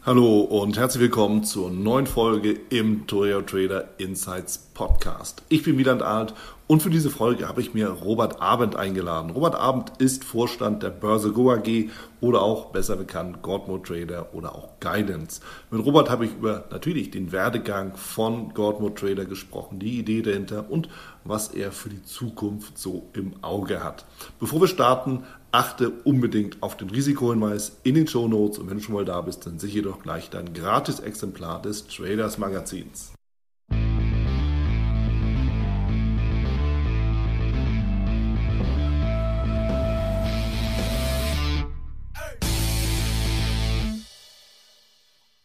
Hallo und herzlich willkommen zur neuen Folge im Toreo Trader Insights Podcast. Ich bin Wieland Arndt und für diese Folge habe ich mir Robert Abend eingeladen. Robert Abend ist Vorstand der Börse Go AG oder auch besser bekannt Godmode Trader oder auch Guidance. Mit Robert habe ich über natürlich den Werdegang von Godmode Trader gesprochen, die Idee dahinter und was er für die Zukunft so im Auge hat. Bevor wir starten, achte unbedingt auf den Risikohinweis in den Show Notes und wenn du schon mal da bist, dann sichere doch gleich dein gratis Exemplar des Traders Magazins.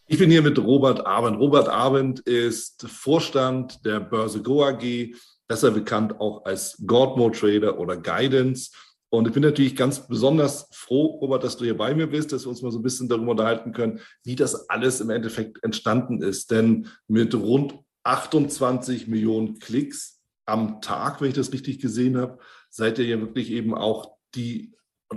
Ich bin hier mit Robert Abend. Robert Abend ist Vorstand der Börse Go AG, besser bekannt auch als Godmo Trader oder Guidance. Und ich bin natürlich ganz besonders froh, Robert, dass du hier bei mir bist, dass wir uns mal so ein bisschen darüber unterhalten können, wie das alles im Endeffekt entstanden ist. Denn mit rund 28 Millionen Klicks am Tag, wenn ich das richtig gesehen habe, seid ihr ja wirklich eben auch die,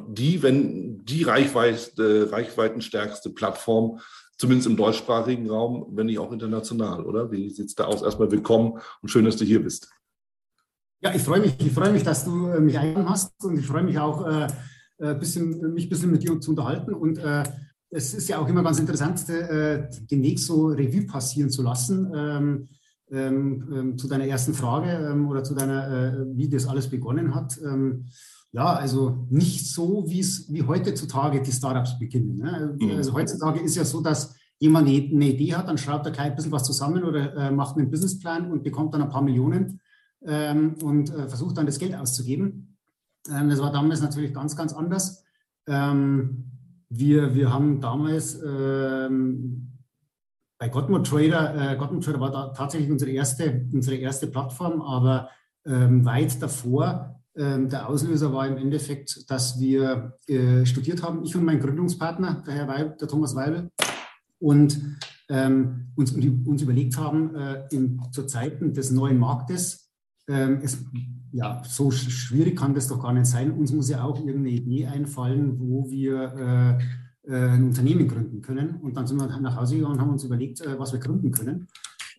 die wenn die Reichweite, reichweitenstärkste Plattform, zumindest im deutschsprachigen Raum, wenn nicht auch international, oder? Wie sieht es da aus? Erstmal willkommen und schön, dass du hier bist. Ja, ich freue mich. Ich freue mich, dass du äh, mich eingeladen hast und ich freue mich auch, äh, äh bisschen, mich ein bisschen mit dir zu unterhalten. Und äh, es ist ja auch immer ganz interessant, äh, demnächst so Revue passieren zu lassen. Ähm, ähm, ähm zu deiner ersten Frage ähm, oder zu deiner, äh, wie das alles begonnen hat. Ähm, ja, also nicht so, wie es wie heutzutage die Startups beginnen. Ne? Mhm. Also heutzutage ist ja so, dass jemand eine Idee hat, dann schreibt er gleich ein bisschen was zusammen oder macht einen Businessplan und bekommt dann ein paar Millionen ähm, und äh, versucht dann das Geld auszugeben. Ähm, das war damals natürlich ganz, ganz anders. Ähm, wir, wir haben damals ähm, bei Gottmut Trader, äh, Gottmut Trader war tatsächlich unsere erste, unsere erste Plattform, aber ähm, weit davor, der Auslöser war im Endeffekt, dass wir äh, studiert haben, ich und mein Gründungspartner, der Herr Weib, der Thomas Weibel, und ähm, uns, uns überlegt haben, äh, in, zu Zeiten des neuen Marktes ähm, es, ja, so schwierig kann das doch gar nicht sein. Uns muss ja auch irgendeine Idee einfallen, wo wir äh, äh, ein Unternehmen gründen können. Und dann sind wir nach Hause gegangen und haben uns überlegt, äh, was wir gründen können.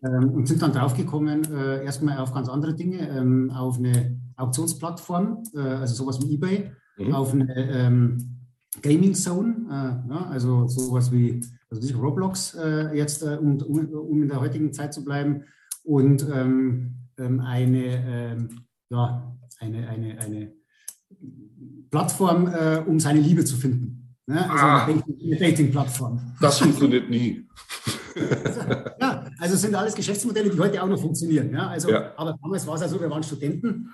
Ähm, und sind dann draufgekommen, äh, erstmal auf ganz andere Dinge, ähm, auf eine Auktionsplattform, äh, also sowas wie eBay, mhm. auf eine ähm, Gaming Zone, äh, ja, also sowas wie also Roblox jetzt, um, um, um, in der heutigen Zeit zu bleiben. Und ähm, ähm, eine, ähm, ja, eine, eine, eine Plattform, äh, um seine Liebe zu finden. Ne? Also ah, eine Dating-Plattform. Das funktioniert nie. ja, also sind alles Geschäftsmodelle, die heute auch noch funktionieren. Ja? Also, ja. Aber damals war es ja so, wir waren Studenten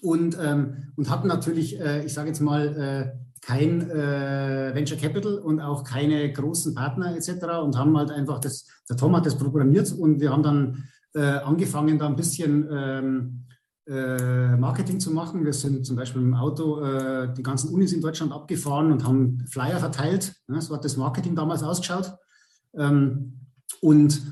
und, ähm, und hatten natürlich, äh, ich sage jetzt mal, äh, kein äh, Venture Capital und auch keine großen Partner etc. und haben halt einfach das, der Tom hat das programmiert und wir haben dann äh, angefangen, da ein bisschen ähm, äh, Marketing zu machen. Wir sind zum Beispiel im Auto äh, die ganzen Unis in Deutschland abgefahren und haben Flyer verteilt. Ja, so hat das Marketing damals ausgeschaut. Ähm, und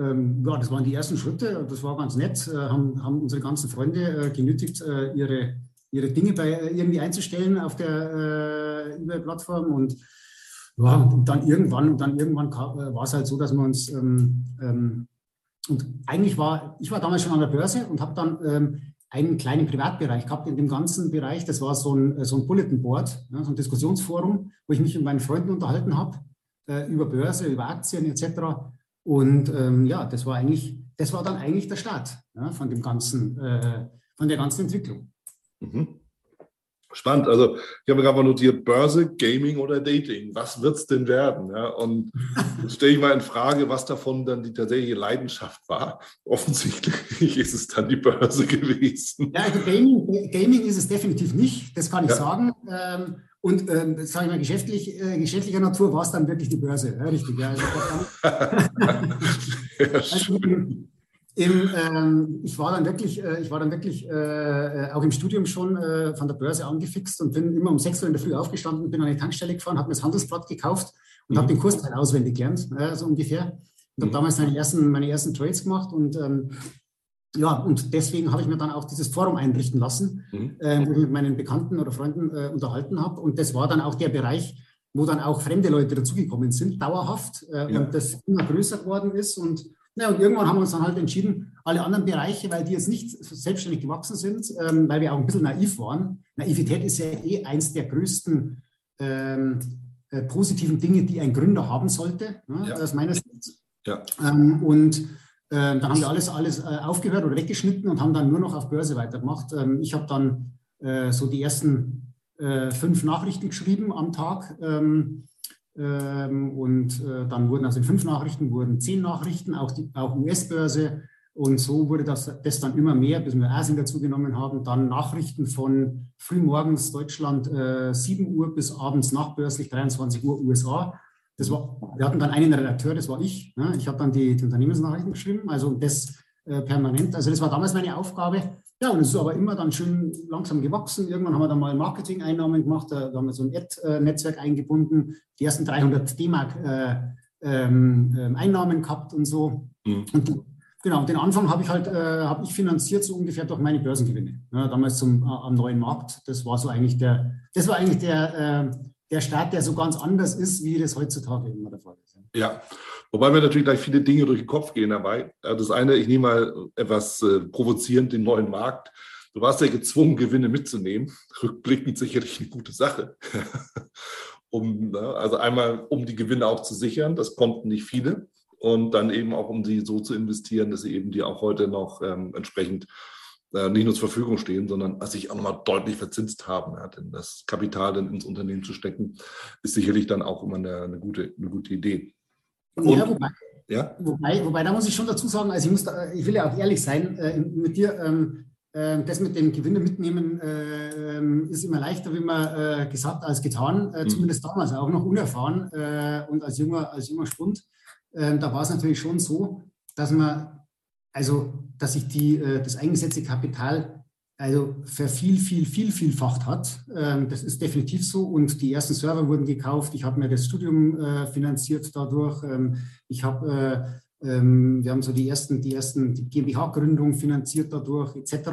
ähm, ja, das waren die ersten Schritte. Das war ganz nett. Äh, haben, haben unsere ganzen Freunde äh, genötigt, äh, ihre, ihre Dinge bei, irgendwie einzustellen auf der eBay-Plattform und ja, und dann irgendwann, dann irgendwann war es halt so, dass wir uns ähm, ähm, und eigentlich war, ich war damals schon an der Börse und habe dann ähm, einen kleinen Privatbereich gehabt in dem ganzen Bereich. Das war so ein, so ein Bulletin Board, ja, so ein Diskussionsforum, wo ich mich mit meinen Freunden unterhalten habe äh, über Börse, über Aktien etc. Und ähm, ja, das war eigentlich, das war dann eigentlich der Start ja, von dem ganzen, äh, von der ganzen Entwicklung. Mhm. Spannend. Also ich habe gerade mal notiert, Börse, Gaming oder Dating. Was wird es denn werden? Ja, und jetzt stelle ich mal in Frage, was davon dann die tatsächliche Leidenschaft war. Offensichtlich ist es dann die Börse gewesen. Ja, also Gaming, Gaming ist es definitiv nicht, das kann ich ja. sagen. Ähm, und ähm, sage ich mal, geschäftlich, äh, geschäftlicher Natur war es dann wirklich die Börse. Ja, richtig, ja. Also, also, Im, ähm, ich war dann wirklich, äh, ich war dann wirklich äh, äh, auch im Studium schon äh, von der Börse angefixt und bin immer um 6 Uhr in der Früh aufgestanden, bin an die Tankstelle gefahren, habe mir das Handelsblatt gekauft und mhm. habe den Kursteil auswendig gelernt, äh, so ungefähr. Und habe mhm. damals meine ersten, meine ersten Trades gemacht und ähm, ja, und deswegen habe ich mir dann auch dieses Forum einrichten lassen, mhm. äh, wo ich mit meinen Bekannten oder Freunden äh, unterhalten habe. Und das war dann auch der Bereich, wo dann auch fremde Leute dazugekommen sind, dauerhaft, äh, ja. und das immer größer geworden ist. Und, ja, und irgendwann haben wir uns dann halt entschieden, alle anderen Bereiche, weil die jetzt nicht selbstständig gewachsen sind, ähm, weil wir auch ein bisschen naiv waren. Naivität ist ja eh eins der größten ähm, äh, positiven Dinge, die ein Gründer haben sollte, ne, ja. aus meiner Sicht. Ja. Ähm, und ähm, dann haben wir alles, alles äh, aufgehört oder weggeschnitten und haben dann nur noch auf Börse weitergemacht. Ähm, ich habe dann äh, so die ersten äh, fünf Nachrichten geschrieben am Tag. Ähm, ähm und äh, dann wurden aus den fünf Nachrichten wurden zehn Nachrichten, auch, auch US-Börse. Und so wurde das, das dann immer mehr, bis wir Asien dazu genommen haben. Dann Nachrichten von frühmorgens Deutschland äh, 7 Uhr bis abends nachbörslich 23 Uhr USA. Das war, wir hatten dann einen Redakteur, das war ich. Ne? Ich habe dann die, die, Unternehmensnachrichten geschrieben, also das äh, permanent. Also das war damals meine Aufgabe. Ja, und es ist aber immer dann schön langsam gewachsen. Irgendwann haben wir dann mal Marketing-Einnahmen gemacht, da, da haben wir so ein Ad-Netzwerk eingebunden, die ersten 300 D-Mark äh, ähm, ähm, Einnahmen gehabt und so. Mhm. Und genau, den Anfang habe ich halt äh, habe ich finanziert so ungefähr durch meine Börsengewinne. Ja, damals zum, äh, am neuen Markt. Das war so eigentlich der, das war eigentlich der, äh, der Staat, der so ganz anders ist, wie das heutzutage immer der Fall ist. Ja, wobei mir natürlich gleich viele Dinge durch den Kopf gehen dabei. Das eine, ich nehme mal etwas äh, provozierend den neuen Markt. Du warst ja gezwungen, Gewinne mitzunehmen. Rückblickend sicherlich eine gute Sache. um, ne, also einmal, um die Gewinne auch zu sichern, das konnten nicht viele. Und dann eben auch, um sie so zu investieren, dass sie eben die auch heute noch ähm, entsprechend nicht nur zur Verfügung stehen, sondern sich auch nochmal deutlich verzinst haben. Ja, denn das Kapital dann ins Unternehmen zu stecken, ist sicherlich dann auch immer eine, eine gute, eine gute Idee. Und, ja, wobei, ja? Wobei, wobei, da muss ich schon dazu sagen, also ich, muss da, ich will ja auch ehrlich sein äh, mit dir, ähm, äh, das mit dem Gewinne mitnehmen äh, ähm, ist immer leichter, wie man äh, gesagt, als getan, äh, mhm. zumindest damals auch noch unerfahren und als junger, als junger Spund. Ähm, da war es natürlich schon so, dass man also dass sich die, äh, das eingesetzte Kapital also für viel, viel, viel, vielfacht hat. Ähm, das ist definitiv so. Und die ersten Server wurden gekauft. Ich habe mir das Studium äh, finanziert dadurch. Ähm, ich habe, äh, ähm, wir haben so die ersten, die ersten die GmbH-Gründung finanziert dadurch, etc.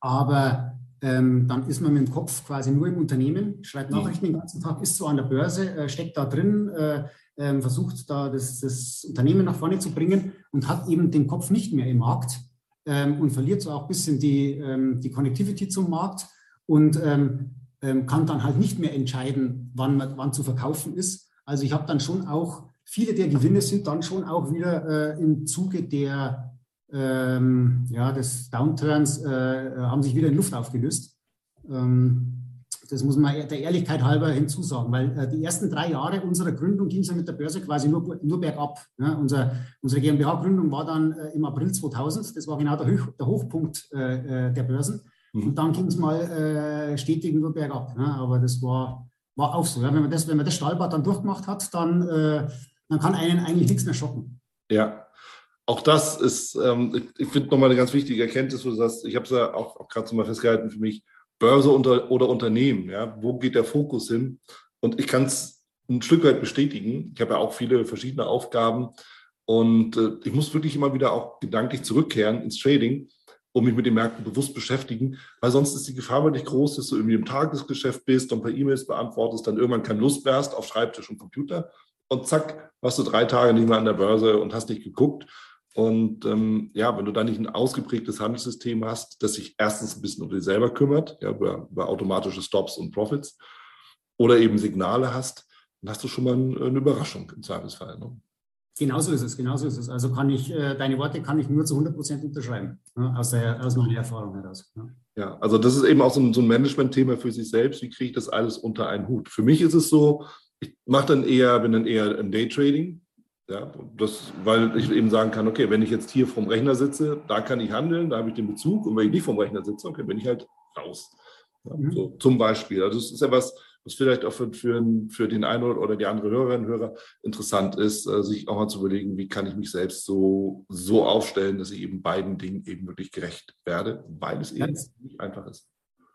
Aber dann ist man mit dem Kopf quasi nur im Unternehmen, schreibt mhm. Nachrichten den ganzen Tag, ist so an der Börse, steckt da drin, ähm, versucht da das, das, Unternehmen nach vorne zu bringen und hat eben den Kopf nicht mehr im Markt ähm, und verliert so auch ein bisschen die, ähm, die Connectivity zum Markt und ähm, ähm, kann dann halt nicht mehr entscheiden, wann, wann zu verkaufen ist. Also ich habe dann schon auch, viele der Gewinne sind dann schon auch wieder äh, im Zuge der, ähm, ja, des Downturns, äh, haben sich wieder in Luft aufgelöst. Ähm, das muss man der Ehrlichkeit halber hinzusagen, weil äh, die ersten drei Jahre unserer Gründung ging es ja mit der Börse quasi nur, nur bergab. Ne? Unser, unsere GmbH-Gründung war dann äh, im April 2000, das war genau der, Hoch, der Hochpunkt äh, äh der Börsen. Mhm. Und dann ging es mal äh, stetig nur bergab. Ne? Aber das war, war auch so. Ja? Wenn, man das, wenn man das Stahlbad dann durchgemacht hat, dann, dann kann einen eigentlich nichts mehr schocken. Ja, auch das ist, ähm, ich, finde nochmal eine ganz wichtige Erkenntnis, wo du sagst, ich habe es ja auch, auch gerade so mal festgehalten für mich, Börse unter, oder Unternehmen. Ja? Wo geht der Fokus hin? Und ich kann es ein Stück weit bestätigen. Ich habe ja auch viele verschiedene Aufgaben und äh, ich muss wirklich immer wieder auch gedanklich zurückkehren ins Trading, um mich mit den Märkten bewusst beschäftigen, weil sonst ist die Gefahr wirklich groß, dass du irgendwie im Tagesgeschäft bist und per E-Mails beantwortest, dann irgendwann kein Lust mehr hast auf Schreibtisch und Computer und zack, warst du drei Tage nicht mehr an der Börse und hast nicht geguckt und ähm, ja, wenn du da nicht ein ausgeprägtes Handelssystem hast, das sich erstens ein bisschen um dich selber kümmert, ja, über, über automatische Stops und Profits, oder eben Signale hast, dann hast du schon mal eine Überraschung im Zweifelsfall. Ne? Genauso ist es, genauso ist es. Also kann ich, äh, deine Worte kann ich nur zu 100 Prozent unterschreiben, ne, aus, der, aus meiner Erfahrung heraus. Ne? Ja, also das ist eben auch so ein, so ein Management-Thema für sich selbst. Wie kriege ich das alles unter einen Hut? Für mich ist es so, ich mache dann eher, bin dann eher im Daytrading, ja, das, weil ich eben sagen kann, okay, wenn ich jetzt hier vom Rechner sitze, da kann ich handeln, da habe ich den Bezug und wenn ich nicht vom Rechner sitze, okay, bin ich halt raus. Ja, mhm. so, zum Beispiel. Also es ist ja was, was vielleicht auch für, für, für den einen oder die andere Hörerin und Hörer interessant ist, äh, sich auch mal zu überlegen, wie kann ich mich selbst so, so aufstellen, dass ich eben beiden Dingen eben wirklich gerecht werde, weil es eben nicht einfach ist.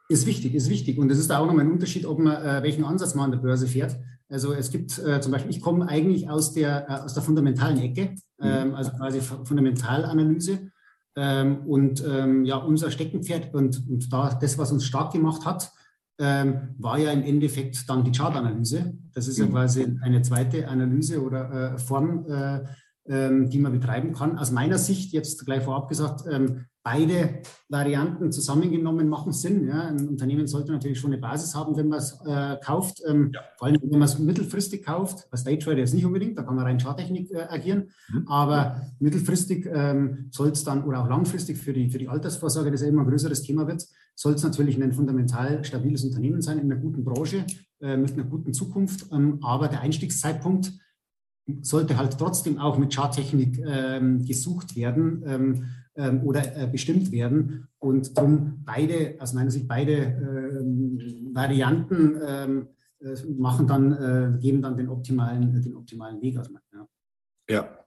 Ist wichtig, ist wichtig. Und es ist da auch nochmal ein Unterschied, ob man äh, welchen Ansatz man an der Börse fährt. Also es gibt äh, zum Beispiel, ich komme eigentlich aus der, äh, aus der fundamentalen Ecke, mhm. ähm, also quasi Fundamentalanalyse. Ähm, und ähm, ja, unser Steckenpferd und, und da das, was uns stark gemacht hat, ähm, war ja im Endeffekt dann die Chartanalyse. Das ist ja mhm. quasi eine zweite Analyse oder äh, Form, äh, ähm, die man betreiben kann. Aus meiner Sicht, jetzt gleich vorab gesagt, ähm, beide Varianten zusammengenommen machen Sinn. Ja. Ein Unternehmen sollte natürlich schon eine Basis haben, wenn man es äh, kauft. Ähm, ja. Vor allem, wenn man es mittelfristig kauft. Bei Stage Trader ist nicht unbedingt, da kann man rein Charttechnik äh, agieren. Mhm. Aber mittelfristig ähm, soll es dann, oder auch langfristig für die, für die Altersvorsorge, das ja immer ein größeres Thema wird, soll es natürlich ein fundamental stabiles Unternehmen sein, in einer guten Branche, äh, mit einer guten Zukunft. Ähm, aber der Einstiegszeitpunkt sollte halt trotzdem auch mit Charttechnik ähm, gesucht werden ähm, oder äh, bestimmt werden. Und darum beide, aus meiner Sicht beide ähm, Varianten ähm, äh, machen dann, äh, geben dann den optimalen, den optimalen Weg aus. Ja. ja.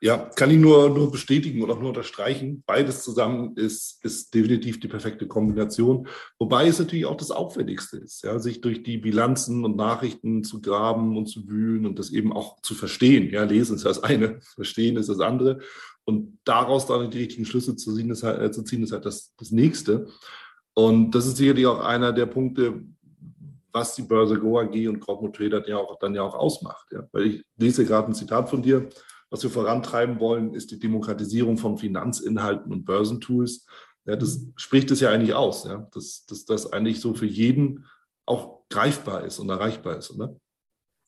Ja, kann ich nur, nur bestätigen und auch nur unterstreichen. Beides zusammen ist, ist definitiv die perfekte Kombination. Wobei es natürlich auch das Aufwendigste ist, ja, sich durch die Bilanzen und Nachrichten zu graben und zu wühlen und das eben auch zu verstehen. Ja, lesen ist das eine, verstehen ist das andere. Und daraus dann die richtigen Schlüsse zu ziehen, ist halt, äh, zu ziehen, ist halt das, das nächste. Und das ist sicherlich auch einer der Punkte, was die Börse Go AG und Corporate Trader ja auch, dann ja auch ausmacht. Ja. Weil ich lese gerade ein Zitat von dir, was wir vorantreiben wollen, ist die Demokratisierung von Finanzinhalten und Börsentools. Ja, das spricht es ja eigentlich aus, ja, dass, dass das eigentlich so für jeden auch greifbar ist und erreichbar ist, oder?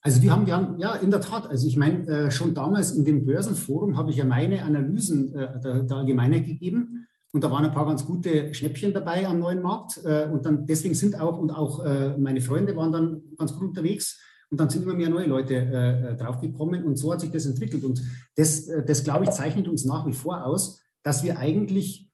Also wir haben, wir ja, in der Tat, also ich meine, äh, schon damals in dem Börsenforum habe ich ja meine Analysen äh, der, der Allgemeinheit gegeben. Und da waren ein paar ganz gute Schnäppchen dabei am neuen Markt. Äh, und dann deswegen sind auch, und auch äh, meine Freunde waren dann ganz gut unterwegs. Und dann sind immer mehr neue Leute äh, äh, draufgekommen. Und so hat sich das entwickelt. Und das, das, glaube ich, zeichnet uns nach wie vor aus, dass wir eigentlich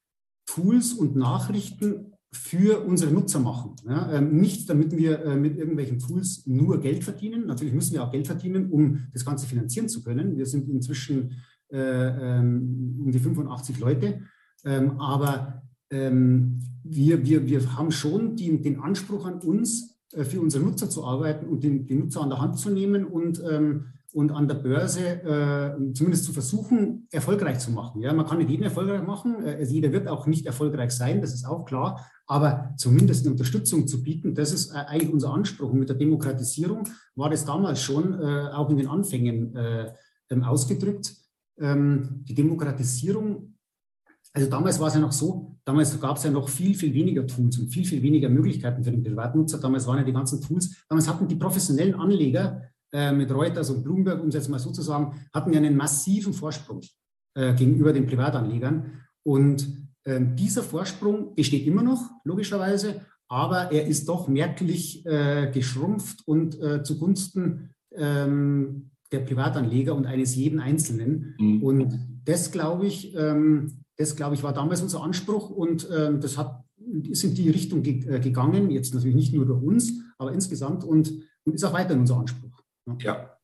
Tools und Nachrichten für unsere Nutzer machen. Ja, ähm, nicht, damit wir äh, mit irgendwelchen Tools nur Geld verdienen. Natürlich müssen wir auch Geld verdienen, um das Ganze finanzieren zu können. Wir sind inzwischen äh, ähm, um die 85 Leute. Ähm, aber ähm, wir, wir, wir haben schon die, den Anspruch an uns, für unsere Nutzer zu arbeiten und den, den Nutzer an der Hand zu nehmen und, ähm, und an der Börse äh, zumindest zu versuchen, erfolgreich zu machen. Ja, man kann nicht jeden erfolgreich machen, äh, also jeder wird auch nicht erfolgreich sein, das ist auch klar, aber zumindest eine Unterstützung zu bieten, das ist äh, eigentlich unser Anspruch. Und mit der Demokratisierung war das damals schon äh, auch in den Anfängen äh, ähm, ausgedrückt. Ähm, die Demokratisierung also damals war es ja noch so, damals gab es ja noch viel, viel weniger Tools und viel, viel weniger Möglichkeiten für den Privatnutzer. Damals waren ja die ganzen Tools, damals hatten die professionellen Anleger äh, mit Reuters und Bloomberg, um es jetzt mal so zu sagen, hatten ja einen massiven Vorsprung äh, gegenüber den Privatanlegern. Und äh, dieser Vorsprung besteht immer noch, logischerweise, aber er ist doch merklich äh, geschrumpft und äh, zugunsten ähm, der Privatanleger und eines jeden Einzelnen. Mhm. Und das, glaube ich, ähm, das, glaube ich, war damals unser Anspruch und äh, das hat, ist in die Richtung ge äh, gegangen, jetzt natürlich nicht nur durch uns, aber insgesamt und, und ist auch weiterhin unser Anspruch. Ja. ja.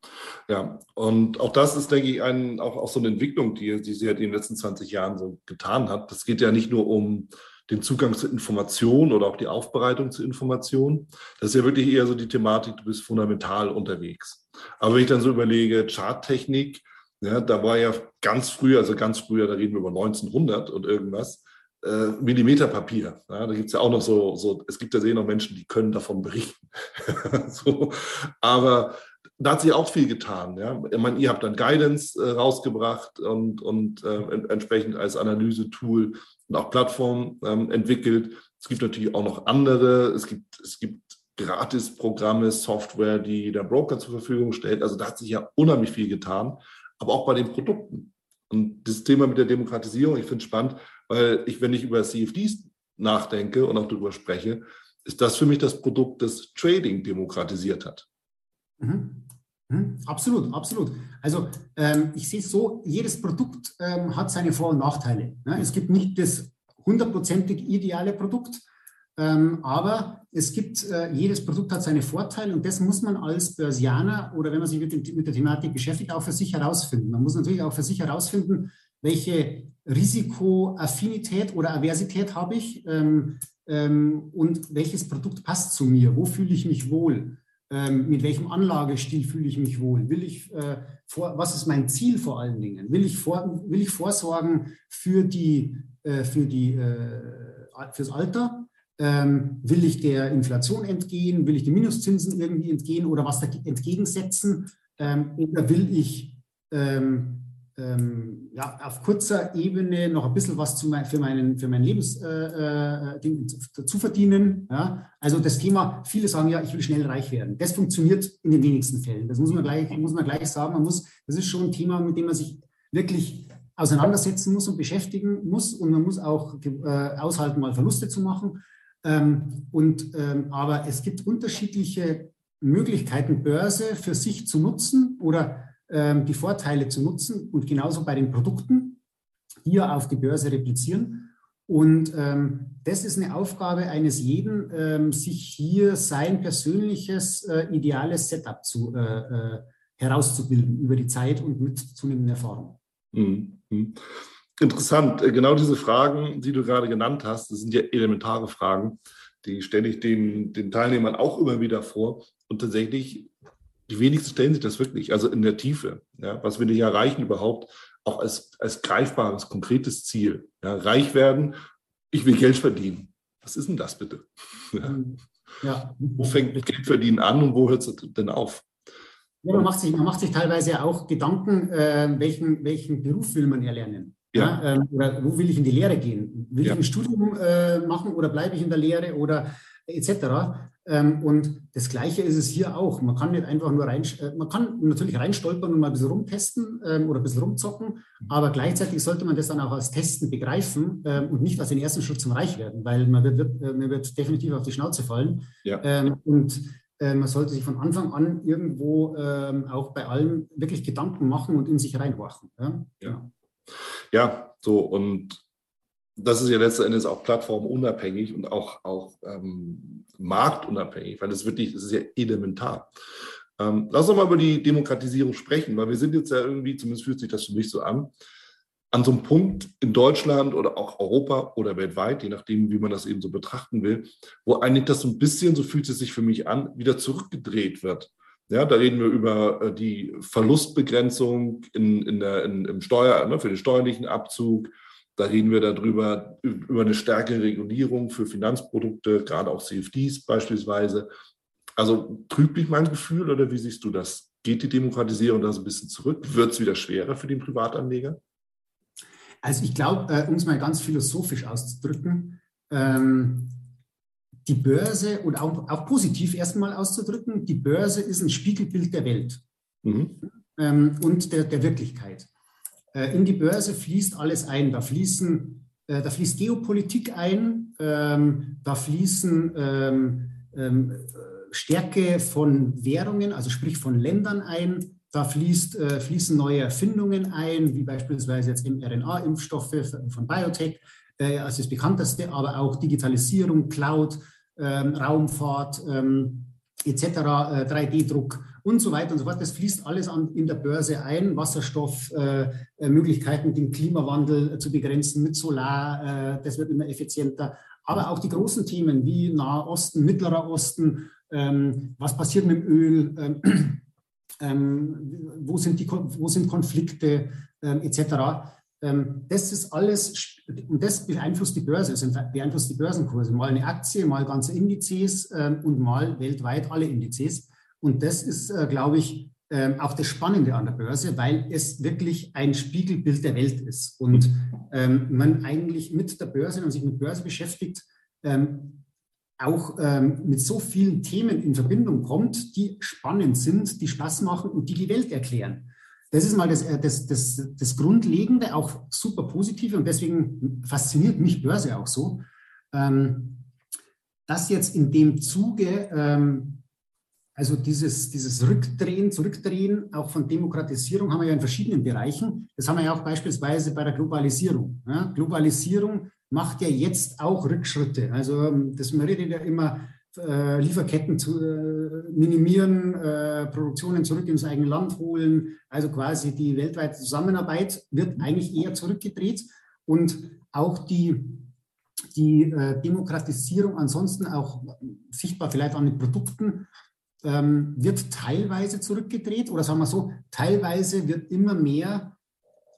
ja. und auch das ist, denke ich, ein, auch, auch so eine Entwicklung, die, die sie halt in den letzten 20 Jahren so getan hat. Das geht ja nicht nur um den Zugang zu Informationen oder auch die Aufbereitung zu Informationen. Das ist ja wirklich eher so die Thematik, du bist fundamental unterwegs. Aber wenn ich dann so überlege, Charttechnik, ja, da war ja ganz früh, also ganz früher, da reden wir über 1900 und irgendwas, äh, Millimeterpapier. Ja, da gibt es ja auch noch so, so, es gibt ja sehr noch Menschen, die können davon berichten. so, aber da hat sich auch viel getan. Ja. Ich meine, ihr habt dann Guidance äh, rausgebracht und, und äh, entsprechend als Analyse-Tool und auch Plattform ähm, entwickelt. Es gibt natürlich auch noch andere. Es gibt, es gibt Gratis-Programme, Software, die der Broker zur Verfügung stellt. Also da hat sich ja unheimlich viel getan aber auch bei den Produkten. Und das Thema mit der Demokratisierung, ich finde es spannend, weil ich, wenn ich über CFDs nachdenke und auch darüber spreche, ist das für mich das Produkt, das Trading demokratisiert hat. Mhm. Mhm. Absolut, absolut. Also ähm, ich sehe es so, jedes Produkt ähm, hat seine Vor- und Nachteile. Ne? Es gibt nicht das hundertprozentig ideale Produkt, Ähm, aber es gibt, äh, jedes Produkt hat seine Vorteile und das muss man als Börsianer oder wenn man sich mit, dem, mit der Thematik beschäftigt, auch für sich herausfinden. Man muss natürlich auch für sich herausfinden, welche Risikoaffinität oder Aversität habe ich ähm, ähm, und welches Produkt passt zu mir, wo fühle ich mich wohl, ähm, mit welchem Anlagestil fühle ich mich wohl, will ich, äh, vor, was ist mein Ziel vor allen Dingen, will ich, vor, will ich vorsorgen für die, äh, für die, äh, fürs Alter, ähm, will ich der Inflation entgehen? Will ich den Minuszinsen irgendwie entgehen oder was da entgegensetzen? Ähm, oder will ich ähm, ähm, ja, auf kurzer Ebene noch ein bisschen was zu mein, für, meinen, für mein Lebens äh, äh, dazu verdienen? Ja? Also das Thema, viele sagen ja, ich will schnell reich werden. Das funktioniert in den wenigsten Fällen. Das muss man gleich, muss man gleich sagen. Man muss, das ist schon ein Thema, mit dem man sich wirklich auseinandersetzen muss und beschäftigen muss. Und man muss auch äh, aushalten, mal Verluste zu machen. Ähm, und, ähm, aber es gibt unterschiedliche Möglichkeiten, Börse für sich zu nutzen oder ähm, die Vorteile zu nutzen und genauso bei den Produkten, hier auf die Börse replizieren. Und ähm, das ist eine Aufgabe eines jeden, ähm, sich hier sein persönliches äh, ideales Setup zu, äh, äh, herauszubilden über die Zeit und mit zunehmender Erfahrung. Mhm. Interessant. Äh, genau diese Fragen, die du gerade genannt hast, das sind ja elementare Fragen, die stelle ich den, den Teilnehmern auch immer wieder vor. Und tatsächlich, die wenigsten stellen sich das wirklich, also in der Tiefe. Ja, was will ich erreichen überhaupt, auch als, als greifbares, konkretes Ziel. Ja, reich werden, ich will Geld verdienen. Was ist denn das bitte? Ja. ja. Wo fängt Geld verdienen an und wo hört es denn auf? Ja, man, macht sich, man macht sich teilweise auch Gedanken, äh, welchen, welchen Beruf will man erlernen. Ja. ja ähm, oder wo will ich in die Lehre gehen? Will ja. ich ein Studium äh, machen oder bleibe ich in der Lehre oder etc. Ähm, und das Gleiche ist es hier auch. Man kann nicht einfach nur rein, äh, man kann natürlich reinstolpern und mal ein bisschen rumtesten ähm, oder ein bisschen rumzocken, aber gleichzeitig sollte man das dann auch als Testen begreifen ähm, und nicht als den ersten Schritt zum Reich werden, weil man wird, äh, man wird definitiv auf die Schnauze fallen. Ja. Ähm, und äh, man sollte sich von Anfang an irgendwo ähm, auch bei allem wirklich Gedanken machen und in sich reinhorchen. Ja? ja. Ja, so und das ist ja letzten Endes auch plattformunabhängig und auch, auch ähm, marktunabhängig, weil das wirklich, das ist ja elementar. Ähm, lass uns mal über die Demokratisierung sprechen, weil wir sind jetzt ja irgendwie, zumindest fühlt sich das für mich so an, an so einem Punkt in Deutschland oder auch Europa oder weltweit, je nachdem, wie man das eben so betrachten will, wo eigentlich das so ein bisschen, so fühlt es sich für mich an, wieder zurückgedreht wird. Ja, da reden wir über äh, die Verlustbegrenzung in, in der, in, im Steuer, ne, für den steuerlichen Abzug. Da reden wir darüber, über eine stärkere Regulierung für Finanzprodukte, gerade auch CFDs beispielsweise. Also trübt mich mein Gefühl oder wie siehst du das? Geht die Demokratisierung da so ein bisschen zurück? Wird es wieder schwerer für den Privatanleger? Also ich glaube, äh, um es mal ganz philosophisch auszudrücken, ähm, die Börse und auch, auch positiv erstmal auszudrücken, die Börse ist ein Spiegelbild der Welt mhm. ähm, und der, der Wirklichkeit. Äh, in die Börse fließt alles ein. Da, fließen, äh, da fließt Geopolitik ein, ähm, da fließen ähm, ähm Stärke von Währungen, also sprich von Ländern ein. Da fließt, äh, fließen neue Erfindungen ein, wie beispielsweise jetzt mRNA-Impfstoffe von Biotech äh, als das bekannteste, aber auch Digitalisierung, Cloud, Raumfahrt ähm, etc., äh, 3D-Druck und so weiter und so fort. Das fließt alles an, in der Börse ein. Wasserstoff, äh, äh den Klimawandel äh, zu begrenzen mit Solar, äh, das wird immer effizienter. Aber auch die großen Themen wie Nahe Osten, Mittlerer Osten, ähm, was passiert mit dem Öl, ähm, ähm, wo, sind die, wo sind Konflikte ähm, etc. Ähm, das ist alles, und das beeinflusst die Börse, also beeinflusst die Börsenkurse. Mal eine Aktie, mal ganze Indizes ähm, und mal weltweit alle Indizes. Und das ist, äh, glaube ich, ähm, auch das Spannende an der Börse, weil es wirklich ein Spiegelbild der Welt ist. Und man eigentlich mit der Börse, wenn man sich mit Börse beschäftigt, auch mit so vielen Themen in Verbindung kommt, die spannend sind, die Spaß machen und die die Welt erklären. Das ist mal das, äh, das, das, das Grundlegende, auch super positive und deswegen fasziniert mich Börse auch so. Ähm, dass jetzt in dem Zuge, ähm, also dieses, dieses Rückdrehen, Zurückdrehen auch von Demokratisierung haben wir ja in verschiedenen Bereichen. Das haben wir ja auch beispielsweise bei der Globalisierung. Ja? Globalisierung macht ja jetzt auch Rückschritte. Also ähm, das man redet ja immer, äh, Lieferketten zu äh, minimieren, äh, Produktionen zurück ins eigene Land holen. Also quasi die weltweite Zusammenarbeit wird eigentlich eher zurückgedreht und auch die, die äh, Demokratisierung ansonsten auch sichtbar vielleicht an den Produkten ähm, wird teilweise zurückgedreht oder sagen wir so, teilweise wird immer mehr,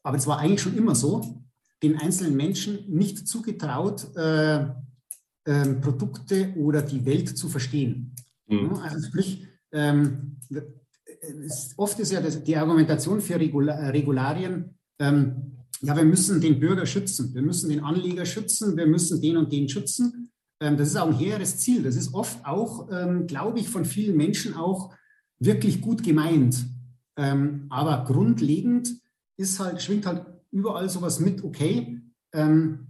aber es war eigentlich schon immer so, den einzelnen Menschen nicht zugetraut, äh, äh, Produkte oder die Welt zu verstehen. Mhm. Also sprich, ähm, oft ist ja das, die Argumentation für Regula Regularien, ähm, ja, wir müssen den Bürger schützen, wir müssen den Anleger schützen, wir müssen den und den schützen. Ähm, das ist auch ein hehres Ziel. Das ist oft auch, ähm, glaube ich, von vielen Menschen auch wirklich gut gemeint. Ähm, aber grundlegend ist halt, schwingt halt überall sowas mit, okay, ähm,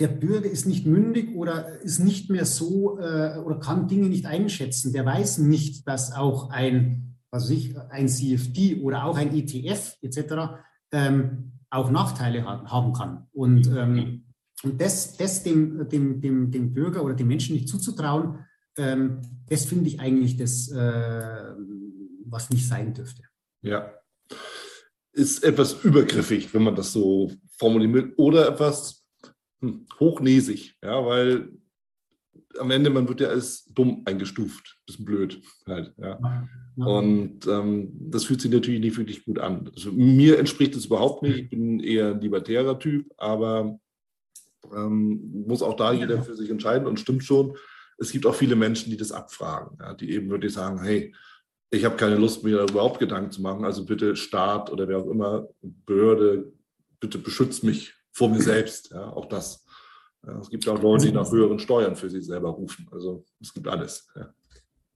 der Bürger ist nicht mündig oder ist nicht mehr so äh, oder kann Dinge nicht einschätzen. Der weiß nicht, dass auch ein, was ich, ein CFD oder auch ein ETF etc. Ähm, auch Nachteile ha haben kann. Und, ähm, und das, das dem, dem, dem, dem Bürger oder dem Menschen nicht zuzutrauen, ähm, das finde ich eigentlich das, äh, was nicht sein dürfte. Ja, ist etwas übergriffig, wenn man das so formulieren will, oder etwas hochnäsig, ja, weil am Ende man wird ja als dumm eingestuft, bisschen blöd halt, ja. Und ähm, das fühlt sich natürlich nicht wirklich gut an. Also, mir entspricht es überhaupt nicht. Ich bin eher ein libertärer Typ, aber ähm, muss auch da jeder für sich entscheiden und stimmt schon. Es gibt auch viele Menschen, die das abfragen, ja, die eben wirklich sagen, hey, ich habe keine Lust, mir da überhaupt Gedanken zu machen. Also bitte Staat oder wer auch immer, Behörde, bitte beschützt mich vor mir selbst. Ja, auch das. Es gibt auch Leute, die nach höheren Steuern für sich selber rufen. Also es gibt alles. Ja.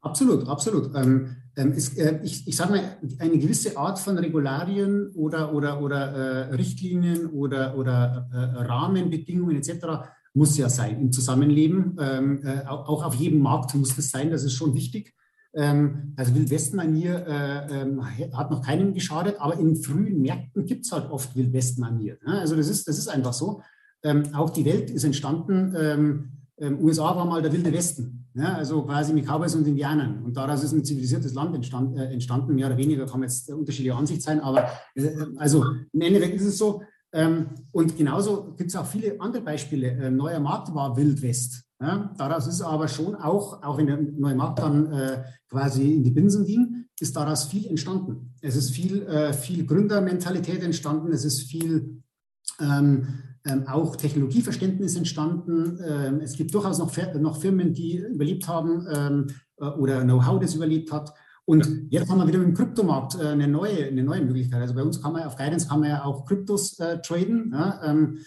Absolut, absolut. Ähm, ähm, ist, äh, ich ich sage mal, eine gewisse Art von Regularien oder, oder, oder äh, Richtlinien oder, oder äh, Rahmenbedingungen etc. muss ja sein im Zusammenleben. Ähm, äh, auch auf jedem Markt muss das sein, das ist schon wichtig. Ähm, also Wildwestmanier äh, ähm, hat noch keinem geschadet, aber in frühen Märkten gibt es halt oft Wildwestmanier. Ne? Also das ist, das ist einfach so. Ähm, auch die Welt ist entstanden. Ähm, USA war mal der wilde Westen, ja? also quasi mit Cowboys und Indianern. Und daraus ist ein zivilisiertes Land äh, entstanden, mehr oder weniger, kann jetzt unterschiedliche Ansicht sein, aber äh, also im Endeffekt ist es so. Und genauso gibt es auch viele andere Beispiele. neuer Markt war Wild West. Ja, daraus ist aber schon auch, auch wenn der neue Markt dann äh, quasi in die Binsen ging, ist daraus viel entstanden. Es ist viel, äh, viel Gründermentalität entstanden, es ist viel ähm, ähm, auch Technologieverständnis entstanden. Ähm, es gibt durchaus noch, noch Firmen, die überlebt haben ähm, äh, oder Know-how, das überlebt hat. Und jetzt haben wir wieder im Kryptomarkt äh, eine, neue, eine neue Möglichkeit. Also bei uns kann man auf Guidance kann man ja auch Kryptos äh, traden. Ja, ähm,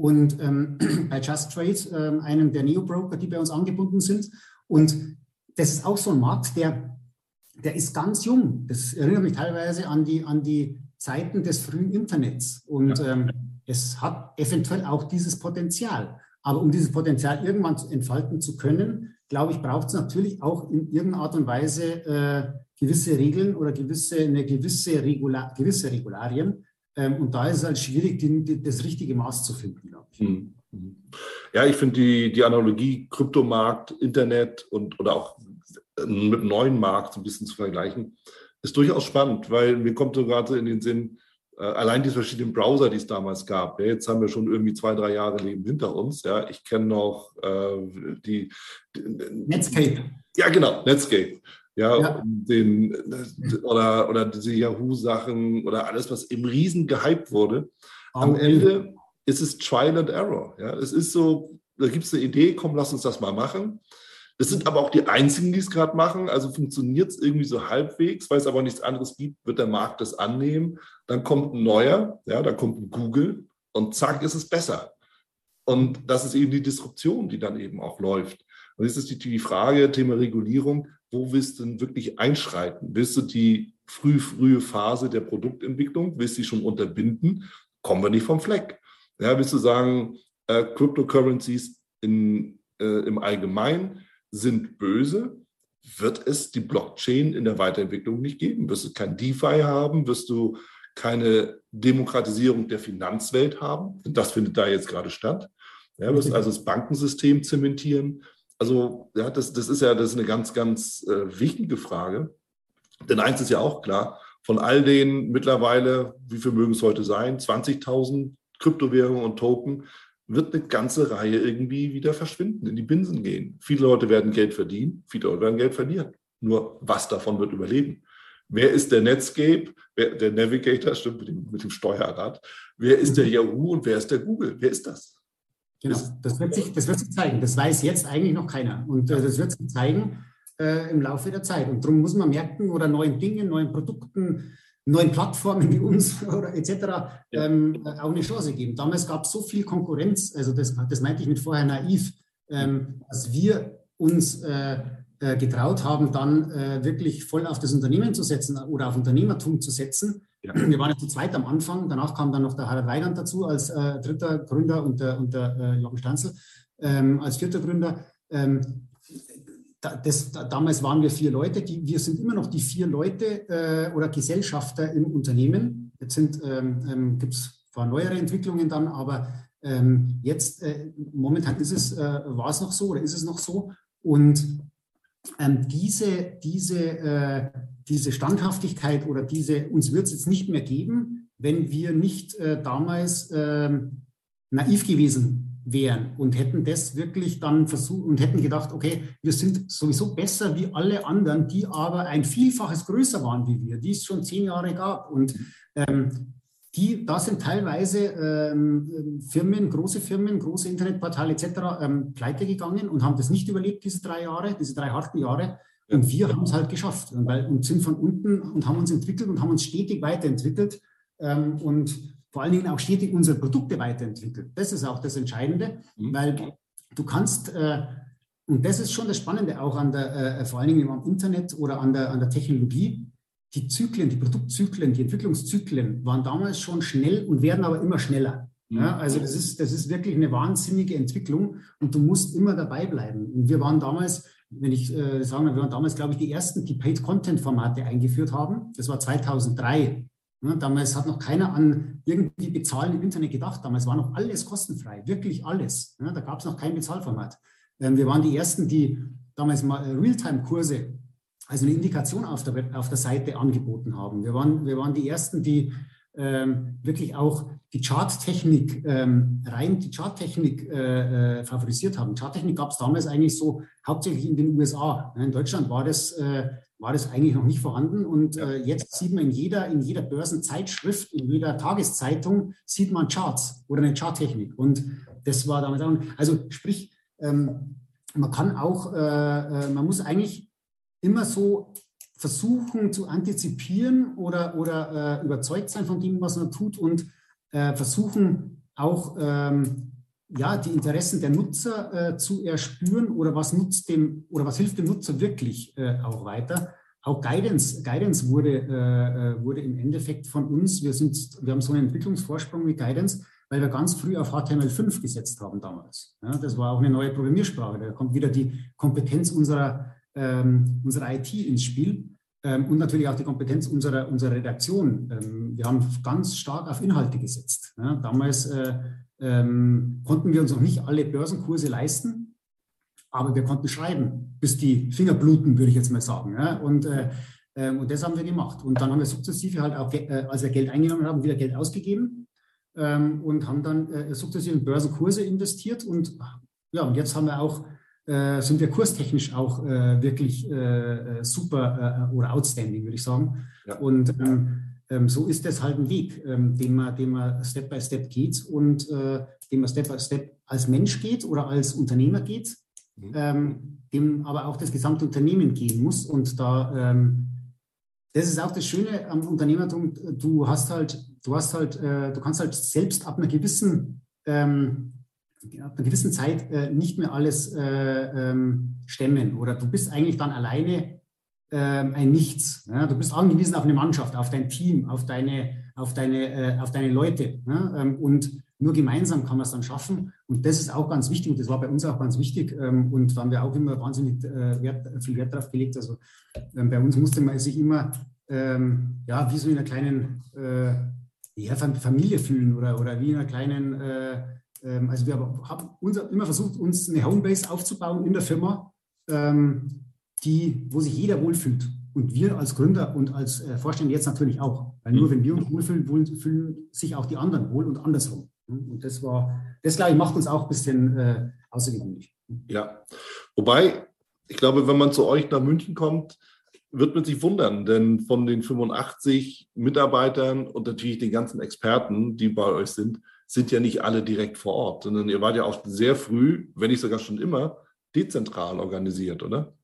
und ähm, bei Just Trade, ähm, einem der Neo-Broker, die bei uns angebunden sind. Und das ist auch so ein Markt, der, der ist ganz jung. Das erinnert mich teilweise an die, an die Zeiten des frühen Internets. Und ja. ähm, es hat eventuell auch dieses Potenzial. Aber um dieses Potenzial irgendwann entfalten zu können, glaube ich, braucht es natürlich auch in irgendeiner Art und Weise äh, gewisse Regeln oder gewisse, eine gewisse, Regular, gewisse Regularien, und da ist es halt schwierig, die, das richtige Maß zu finden, glaube ich. Hm, hm. Ja, ich finde die, die Analogie Kryptomarkt, Internet und oder auch mit neuen Markt ein bisschen zu vergleichen, ist durchaus spannend, weil mir kommt so gerade in den Sinn, äh, allein die verschiedenen Browser, die es damals gab. Ja, jetzt haben wir schon irgendwie zwei, drei Jahre Leben hinter uns. Ja, ich kenne noch äh, die, die, Netscape. Ja, genau, Netscape ja, ja. Den, oder, oder diese Yahoo-Sachen oder alles, was im Riesen gehypt wurde. Oh, Am Ende ist es Trial and Error. Ja, es ist so, da gibt es eine Idee, komm, lass uns das mal machen. Das sind aber auch die einzigen, die es gerade machen. Also funktioniert es irgendwie so halbwegs, weil es aber nichts anderes gibt, wird der Markt das annehmen. Dann kommt ein neuer, ja, dann kommt ein Google und zack, ist es besser. Und das ist eben die Disruption, die dann eben auch läuft. Und jetzt ist die, die Frage, Thema Regulierung, wo willst du denn wirklich einschreiten? Willst du die früh, frühe Phase der Produktentwicklung, willst du die schon unterbinden? Kommen wir nicht vom Fleck. Ja, willst du sagen, äh, Cryptocurrencies in, äh, im Allgemeinen sind böse? Wird es die Blockchain in der Weiterentwicklung nicht geben? Wirst du kein DeFi haben? Wirst du keine Demokratisierung der Finanzwelt haben? Das findet da jetzt gerade statt. Ja, du musst also das Bankensystem zementieren. Also, ja, das, das ist ja das ist eine ganz, ganz äh, wichtige Frage. Denn eins ist ja auch klar, von all den mittlerweile, wie viel mögen es heute sein, 20.000 Kryptowährungen und Token, wird eine ganze Reihe irgendwie wieder verschwinden, in die Binsen gehen. Viele Leute werden Geld verdienen, viele Leute werden Geld verlieren. Nur was davon wird überleben? Wer ist der Netscape, wer, der Navigator, stimmt mit dem, mit dem Steuerrad? Wer ist der Yahoo und wer ist der Google? Wer ist das? Genau, das wird, sich, das wird sich zeigen. Das weiß jetzt eigentlich noch keiner. Und äh, das wird sich zeigen äh, im Laufe der Zeit. Und darum muss man Märkten oder neuen Dingen, neuen Produkten, neuen Plattformen wie uns oder etc. Ähm, auch eine Chance geben. Damals gab es so viel Konkurrenz, also das, das meinte ich mit vorher naiv, ähm, dass wir uns äh, äh, getraut haben, dann äh, wirklich voll auf das Unternehmen zu setzen oder auf Unternehmertum zu setzen. Ja. Wir waren ja zu zweit am Anfang, danach kam dann noch der Harald Weigand dazu als äh, dritter Gründer und der, und der äh, Jochen Stanzel ähm, als vierter Gründer. Ähm, das, damals waren wir vier Leute, die, wir sind immer noch die vier Leute äh, oder Gesellschafter im Unternehmen. Jetzt ähm, ähm, gibt es zwar neuere Entwicklungen dann, aber ähm, jetzt äh, momentan ist es, äh, war es noch so oder ist es noch so. Und ähm, diese, diese, äh, diese Standhaftigkeit oder diese, uns wird es jetzt nicht mehr geben, wenn wir nicht äh, damals ähm, naiv gewesen wären und hätten das wirklich dann versucht und hätten gedacht, okay, wir sind sowieso besser wie alle anderen, die aber ein Vielfaches größer waren wie wir, die es schon zehn Jahre gab. Und ähm, die, da sind teilweise ähm, Firmen, große Firmen, große Internetportale etc. Ähm, pleite gegangen und haben das nicht überlebt, diese drei Jahre, diese drei harten Jahre. Und wir haben es halt geschafft und, weil, und sind von unten und haben uns entwickelt und haben uns stetig weiterentwickelt. Ähm, und vor allen Dingen auch stetig unsere Produkte weiterentwickelt. Das ist auch das Entscheidende, mhm. weil du kannst, äh, und das ist schon das Spannende auch an der, äh, vor allen Dingen am Internet oder an der, an der Technologie, die Zyklen, die Produktzyklen, die Entwicklungszyklen waren damals schon schnell und werden aber immer schneller. Mhm. Ja, also das ist, das ist wirklich eine wahnsinnige Entwicklung und du musst immer dabei bleiben. Und wir waren damals, wenn ich äh, sagen, wir waren damals, glaube ich, die ersten, die Paid-Content-Formate eingeführt haben. Das war 2003. Ja, damals hat noch keiner an irgendwie Bezahlen im Internet gedacht. Damals war noch alles kostenfrei, wirklich alles. Ja, da gab es noch kein Bezahlformat. Ähm, wir waren die Ersten, die damals mal äh, Realtime-Kurse, also eine Indikation auf der, auf der Seite angeboten haben. Wir waren, wir waren die Ersten, die ähm, wirklich auch die Charttechnik, ähm, rein die Charttechnik äh, äh, favorisiert haben. Charttechnik gab es damals eigentlich so hauptsächlich in den USA. In Deutschland war das äh, war das eigentlich noch nicht vorhanden. Und äh, jetzt sieht man in jeder, in jeder Börsenzeitschrift, in jeder Tageszeitung, sieht man Charts oder eine Charttechnik. Und das war damit auch, also sprich, ähm, man kann auch, äh, äh, man muss eigentlich immer so versuchen zu antizipieren oder, oder äh, überzeugt sein von dem, was man tut und äh, versuchen auch ähm, ja, die Interessen der Nutzer äh, zu erspüren oder was nutzt dem oder was hilft dem Nutzer wirklich äh, auch weiter. Auch Guidance, Guidance wurde, äh, äh wurde im Endeffekt von uns, wir, sind, wir haben so einen Entwicklungsvorsprung mit Guidance, weil wir ganz früh auf HTML5 gesetzt haben damals. Ja, das war auch eine neue Programmiersprache. Da kommt wieder die Kompetenz unserer, ähm, unserer IT ins Spiel. Ähm, und natürlich auch die Kompetenz unserer, unserer Redaktion. Ähm, wir haben ganz stark auf Inhalte gesetzt. Ja, damals äh, ähm, konnten wir uns noch nicht alle Börsenkurse leisten, aber wir konnten schreiben, bis die Finger bluten, würde ich jetzt mal sagen. Ja? Und, äh, äh, und das haben wir gemacht. Und dann haben wir sukzessive halt auch, äh, als wir Geld eingenommen haben, wieder Geld ausgegeben ähm, und haben dann äh, sukzessive in Börsenkurse investiert. Und ja, und jetzt haben wir auch sind wir kurstechnisch auch äh, wirklich äh, super äh, oder outstanding, würde ich sagen. Ja. Und ähm, ähm, so ist das halt ein Weg, ähm, den, man, den man Step by Step geht und äh, den man Step by Step als Mensch geht oder als Unternehmer geht, mhm. ähm, dem aber auch das gesamte Unternehmen gehen muss. Und da, ähm, das ist auch das Schöne am Unternehmertum, du hast halt, du hast halt, äh, du kannst halt selbst ab einer gewissen, ähm, ab einer gewissen Zeit äh, nicht mehr alles äh, ähm, stemmen oder du bist eigentlich dann alleine ähm, ein Nichts. Ja? Du bist angewiesen auf eine Mannschaft, auf dein Team, auf deine, auf deine, äh, auf deine Leute. Ja? Ähm, und nur gemeinsam kann man es dann schaffen. Und das ist auch ganz wichtig. Und das war bei uns auch ganz wichtig. Ähm, und da haben wir auch immer wahnsinnig äh, Wert, viel Wert darauf gelegt. Also ähm, bei uns musste man sich immer ähm, ja, wie so in einer kleinen äh, Familie fühlen oder, oder wie in einer kleinen, äh, ähm, also wir haben unser, immer versucht, uns eine Homebase aufzubauen in der Firma, ähm, die, wo sich jeder wohlfühlt. Und wir als Gründer und als äh, Vorstände jetzt natürlich auch. Weil nur mhm. wenn wir uns wohlfühlen, wohl, fühlen sich auch die anderen wohl und andersrum. Und das war, das glaube ich, macht uns auch ein bisschen äh, außergewöhnlich. Ja, wobei, ich glaube, wenn man zu euch nach München kommt, wird man sich wundern, denn von den 85 Mitarbeitern und natürlich den ganzen Experten, die bei euch sind, sind ja nicht alle direkt vor Ort, sondern ihr wart ja auch sehr früh, wenn nicht sogar schon immer, dezentral organisiert, oder?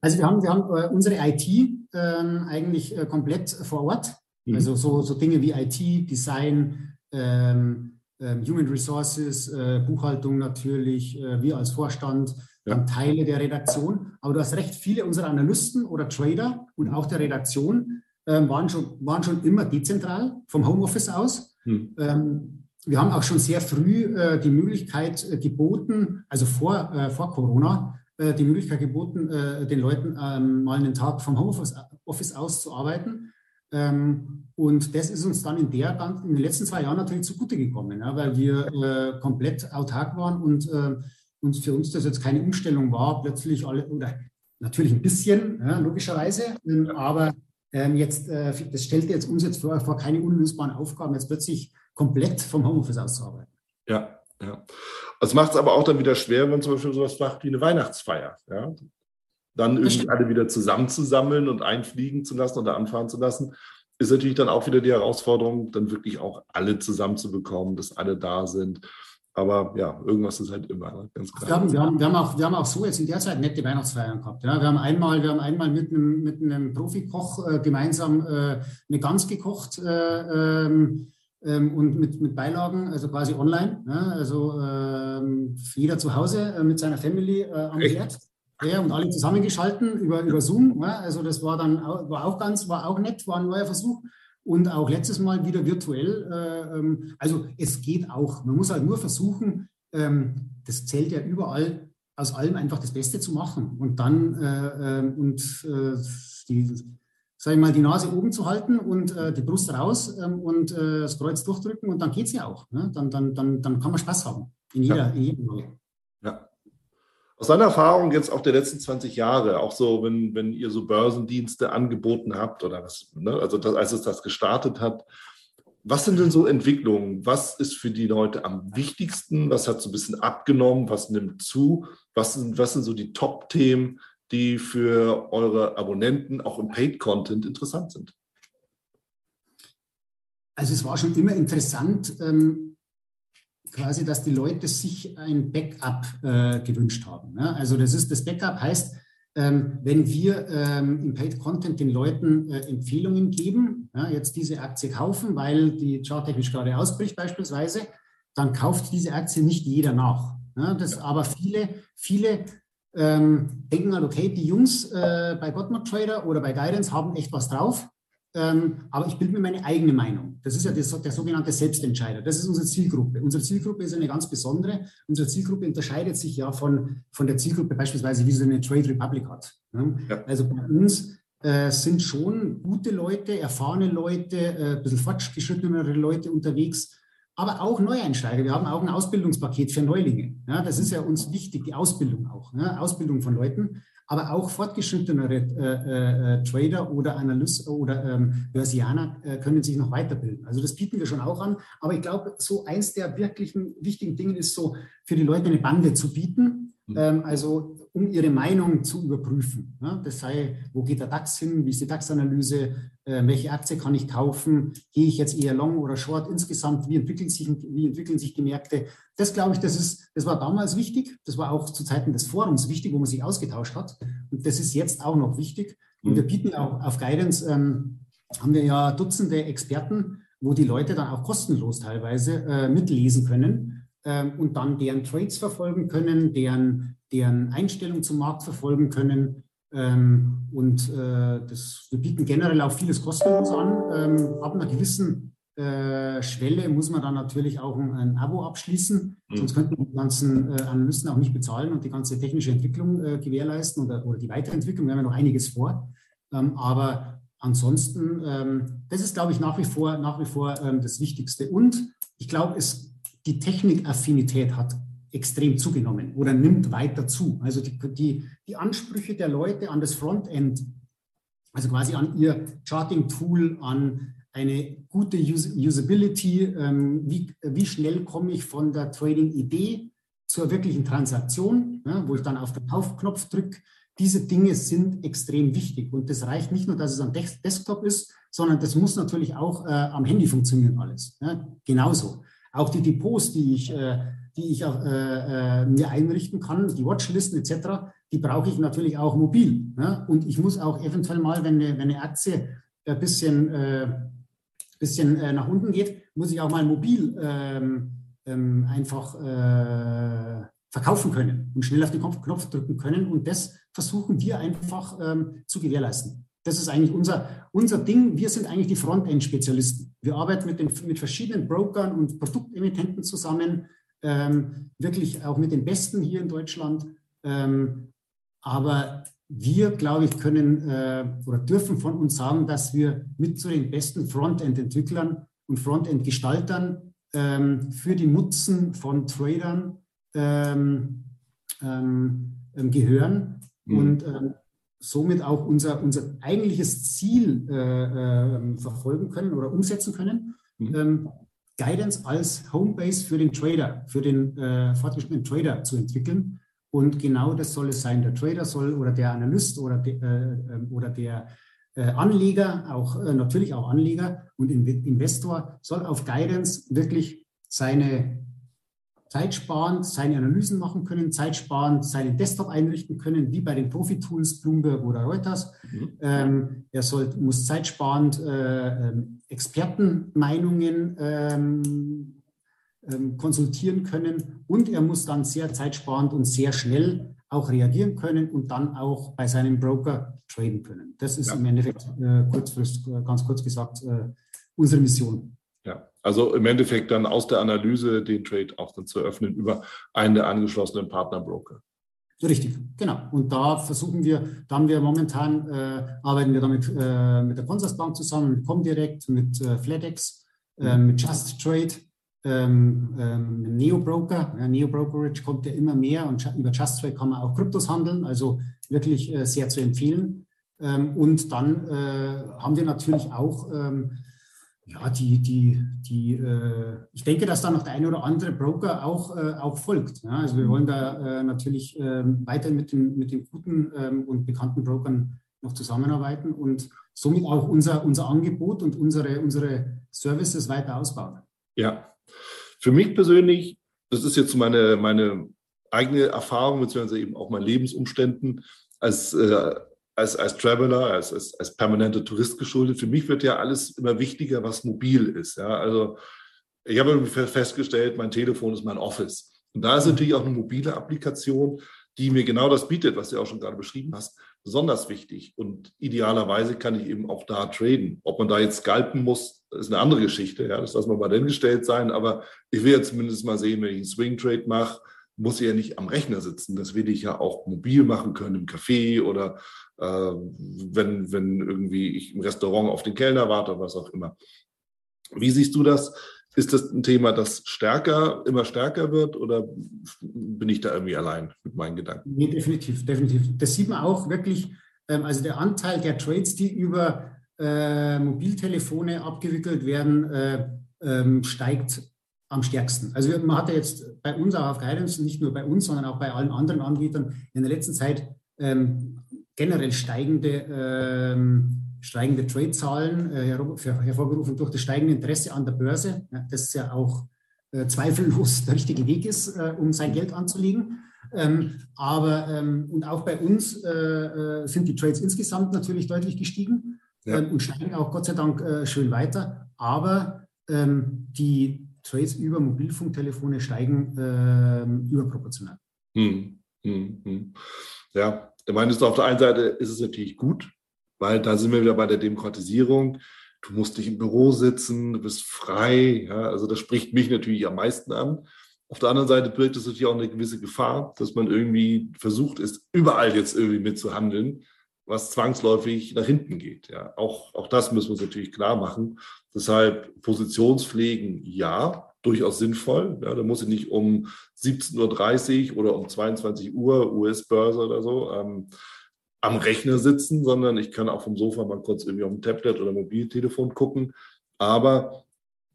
Also wir haben, wir haben äh, unsere IT ähm, eigentlich äh, komplett vor Ort. Mhm. Also so, so Dinge wie IT, Design, ähm, ähm, Human Resources, äh, Buchhaltung natürlich, äh, wir als Vorstand, ja. dann Teile der Redaktion. Aber du hast recht, viele unserer Analysten oder Trader und auch der Redaktion ähm, waren, schon, waren schon immer dezentral vom Homeoffice aus. Mhm wir haben auch schon sehr früh äh, die Möglichkeit äh, geboten, also vor, äh, vor Corona, äh, die Möglichkeit geboten, äh, den Leuten ähm, mal einen Tag vom Homeoffice Office aus zu arbeiten. Ähm, und das ist uns dann in, der, in den letzten zwei Jahren natürlich zugute gekommen, ja, weil wir äh, komplett autark waren und, und für uns das jetzt keine Umstellung war, plötzlich alle, oder natürlich ein bisschen, ja, logischerweise, ähm, aber ähm, jetzt, das stellte jetzt uns jetzt vor, vor keine unlösbaren Aufgaben, jetzt plötzlich komplett vom Homeoffice auszuarbeiten. Ja, ja. Das macht es aber auch dann wieder schwer, wenn man zum Beispiel sowas macht wie eine Weihnachtsfeier. Ja? Dann irgendwie alle wieder zusammenzusammeln und einfliegen zu lassen oder anfahren zu lassen, ist natürlich dann auch wieder die Herausforderung, dann wirklich auch alle zusammenzubekommen, dass alle da sind. Aber ja, irgendwas ist halt immer ganz klar. Wir haben, wir, haben, wir, haben auch, wir haben auch so jetzt in der Zeit nette Weihnachtsfeiern gehabt. Ja. Wir, haben einmal, wir haben einmal mit einem, mit einem Profikoch äh, gemeinsam äh, eine Gans gekocht. Äh, ähm, ähm, und mit, mit Beilagen, also quasi online. Ja, also ähm, jeder zu Hause äh, mit seiner Family äh, am Herd. Ja, und alle zusammengeschalten über, über Zoom. Ja, also das war dann auch, war auch ganz, war auch nett, war ein neuer Versuch. Und auch letztes Mal wieder virtuell. Äh, ähm, also es geht auch. Man muss halt nur versuchen, ähm, das zählt ja überall, aus allem einfach das Beste zu machen. Und dann äh, ähm, und äh, die sage ich mal, die Nase oben zu halten und äh, die Brust raus ähm, und äh, das Kreuz durchdrücken und dann geht es ja auch. Ne? Dann, dann, dann, dann kann man Spaß haben in jeder, ja. in jedem Rolle. Ja. Aus deiner Erfahrung jetzt auch der letzten 20 Jahre, auch so, wenn, wenn ihr so Börsendienste angeboten habt oder was, ne? also das, als es das gestartet hat, was sind denn so Entwicklungen? Was ist für die Leute am wichtigsten? Was hat so ein bisschen abgenommen? Was nimmt zu? Was sind, was sind so die Top-Themen, die für eure Abonnenten auch im Paid-Content interessant sind? Also es war schon immer interessant, ähm, quasi, dass die Leute sich ein Backup äh, gewünscht haben. Ne? Also das ist das Backup heißt, ähm, wenn wir ähm, im Paid Content den Leuten äh, Empfehlungen geben, ja, jetzt diese Aktie kaufen, weil die charttechnisch gerade ausbricht beispielsweise, dann kauft diese Aktie nicht jeder nach. Ja, das, aber viele, viele ähm, denken halt, okay, die Jungs äh, bei Godmod Trader oder bei Guidance haben echt was drauf, ähm, aber ich bilde mir meine eigene Meinung. Das ist ja das, der sogenannte Selbstentscheider. Das ist unsere Zielgruppe. Unsere Zielgruppe ist eine ganz besondere. Unsere Zielgruppe unterscheidet sich ja von, von der Zielgruppe beispielsweise, wie sie eine Trade Republic hat. Ne? Ja. Also bei uns äh, sind schon gute Leute, erfahrene Leute, äh, ein bisschen fortgeschrittenere Leute unterwegs, aber auch Neueinsteiger. Wir haben auch ein Ausbildungspaket für Neulinge. Ja, das ist ja uns wichtig, die Ausbildung auch, ja, Ausbildung von Leuten, aber auch fortgeschrittenere äh, äh, Trader oder Analysten oder ähm, Börsianer äh, können sich noch weiterbilden. Also das bieten wir schon auch an. Aber ich glaube, so eins der wirklichen wichtigen Dinge ist so, für die Leute eine Bande zu bieten. Mhm. Ähm, also um ihre Meinung zu überprüfen. Ja, das sei, wo geht der DAX hin, wie ist die DAX-Analyse, äh, welche Aktie kann ich kaufen, gehe ich jetzt eher long oder short insgesamt, wie entwickeln sich, wie entwickeln sich die Märkte. Das glaube ich, das, ist, das war damals wichtig, das war auch zu Zeiten des Forums wichtig, wo man sich ausgetauscht hat. Und das ist jetzt auch noch wichtig. Und wir bieten auch auf Guidance, ähm, haben wir ja Dutzende Experten, wo die Leute dann auch kostenlos teilweise äh, mitlesen können ähm, und dann deren Trades verfolgen können, deren deren Einstellung zum Markt verfolgen können. Ähm, und äh, das, wir bieten generell auch vieles kostenlos an. Ähm, ab einer gewissen äh, Schwelle muss man dann natürlich auch ein, ein Abo abschließen, mhm. sonst könnten die ganzen äh, Analysten auch nicht bezahlen und die ganze technische Entwicklung äh, gewährleisten oder, oder, die Weiterentwicklung. Wir haben ja noch einiges vor. Ähm, aber ansonsten, ähm, das ist, glaube ich, nach wie vor, nach wie vor ähm, das Wichtigste. Und ich glaube, es die Technikaffinität hat extrem zugenommen oder nimmt weiter zu. Also die, die, die Ansprüche der Leute an das Frontend, also quasi an ihr Charting-Tool, an eine gute Us Usability, ähm, wie, wie schnell komme ich von der Trading-Idee zur wirklichen Transaktion, ja, wo ich dann auf den Kaufknopf drücke. Diese Dinge sind extrem wichtig. Und das reicht nicht nur, dass es am Desktop ist, sondern das muss natürlich auch äh, am Handy funktionieren alles. Ja, genauso. Auch die Depots, die ich, äh, die ich äh, äh mir einrichten kann, die Watchlisten etc., die brauche ich natürlich auch mobil. Ja? Und ich muss auch eventuell mal, wenn eine, wenn eine Aktie ein bisschen bisschen nach unten geht, muss ich auch mal mobil ähm, ähm, einfach verkaufen können und schnell auf den Knopf, Knopf, drücken können. Und das versuchen wir einfach ähm, zu gewährleisten. Das ist eigentlich unser, unser Ding. Wir sind eigentlich die Frontend-Spezialisten. Wir arbeiten mit, den, mit verschiedenen Brokern und Produktemittenten zusammen, ähm, wirklich auch mit den Besten hier in Deutschland. Ähm, aber wir, glaube ich, können äh, oder dürfen von uns sagen, dass wir mit zu den besten Frontend-Entwicklern und Frontend-Gestaltern ähm, für die Nutzen von Tradern ähm, ähm, gehören mhm. und ähm, somit auch unser, unser eigentliches Ziel äh, äh, verfolgen können oder umsetzen können. Mhm. Ähm, Guidance als Homebase für den Trader, für den äh, fortgeschrittenen Trader zu entwickeln und genau das soll es sein. Der Trader soll oder der Analyst oder, de, äh, ähm, oder der äh, Anleger, auch äh, natürlich auch Anleger und Investor, soll auf Guidance wirklich seine Zeit sparen, seine Analysen machen können, Zeit sparen, seinen Desktop einrichten können, wie bei den Profi-Tools Bloomberg oder Reuters. Mhm. Ähm, er soll, muss zeitsparend äh, ähm, Expertenmeinungen ähm, ähm, konsultieren können und er muss dann sehr zeitsparend und sehr schnell auch reagieren können und dann auch bei seinem Broker traden können. Das ist ja. im Endeffekt äh, äh, ganz kurz gesagt, äh, unsere Mission. Also im Endeffekt dann aus der Analyse den Trade auch dann zu öffnen über einen der angeschlossenen Partnerbroker. Richtig, genau. Und da versuchen wir, da haben wir momentan, äh, arbeiten wir damit äh, mit der Consorsbank zusammen, mit Comdirect, mit äh, FlatEx, äh, mhm. mit Just Trade ähm, ähm, Neo-Broker. Ja, Neo-Brokerage kommt ja immer mehr und über Just Trade kann man auch Kryptos handeln, also wirklich äh, sehr zu empfehlen. Ähm, und dann äh, haben wir natürlich auch ähm, ja, die, die, die äh, ich denke, dass da noch der eine oder andere Broker auch, äh, auch folgt. Ja? Also wir wollen da äh, natürlich ähm, weiter mit den, mit den guten ähm, und bekannten Brokern noch zusammenarbeiten und somit auch unser, unser Angebot und unsere, unsere Services weiter ausbauen. Ja, für mich persönlich, das ist jetzt meine, meine eigene Erfahrung, beziehungsweise eben auch meine Lebensumständen als, äh, als, als Traveler, als, als, als permanenter Tourist geschuldet. Für mich wird ja alles immer wichtiger, was mobil ist. Ja? Also ich habe festgestellt, mein Telefon ist mein Office. Und da ist natürlich auch eine mobile Applikation, die mir genau das bietet, was du auch schon gerade beschrieben hast, besonders wichtig. Und idealerweise kann ich eben auch da traden. Ob man da jetzt scalpen muss, ist eine andere Geschichte. Ja, das lassen wir mal dahingestellt sein. Aber ich will ja zumindest mal sehen, wenn ich einen Swing Trade mache, muss ja nicht am Rechner sitzen. Das will ich ja auch mobil machen können im Café oder äh, wenn, wenn irgendwie ich im Restaurant auf den Kellner warte oder was auch immer. Wie siehst du das? Ist das ein Thema, das stärker, immer stärker wird oder bin ich da irgendwie allein mit meinen Gedanken? Nee, definitiv, definitiv. Das sieht man auch wirklich, ähm, also der Anteil der Trades, die über äh, Mobiltelefone abgewickelt werden, äh, ähm, steigt am stärksten. Also man hatte jetzt bei uns auch auf Guidance, nicht nur bei uns, sondern auch bei allen anderen Anbietern in der letzten Zeit ähm, generell steigende ähm, steigende Trade-Zahlen, äh, hervorgerufen durch das steigende Interesse an der Börse, ja, das ja auch äh, zweifellos der richtige Weg ist, äh, um sein Geld anzulegen. Ähm, aber ähm, und auch bei uns äh, äh, sind die Trades insgesamt natürlich deutlich gestiegen ja. ähm, und steigen auch Gott sei Dank äh, schön weiter. Aber ähm, die Trades über Mobilfunktelefone steigen ähm, überproportional. Hm, hm, hm. Ja, ich meine, auf der einen Seite ist es natürlich gut, weil da sind wir wieder bei der Demokratisierung. Du musst nicht im Büro sitzen, du bist frei. Ja, also das spricht mich natürlich am meisten an. Auf der anderen Seite birgt es natürlich auch eine gewisse Gefahr, dass man irgendwie versucht ist, überall jetzt irgendwie mitzuhandeln, was zwangsläufig nach hinten geht. Ja, auch, auch das müssen wir uns natürlich klar machen. Deshalb Positionspflegen ja, durchaus sinnvoll. Ja, da muss ich nicht um 17.30 Uhr oder um 22 Uhr US-Börse oder so ähm, am Rechner sitzen, sondern ich kann auch vom Sofa mal kurz irgendwie auf dem Tablet oder Mobiltelefon gucken. Aber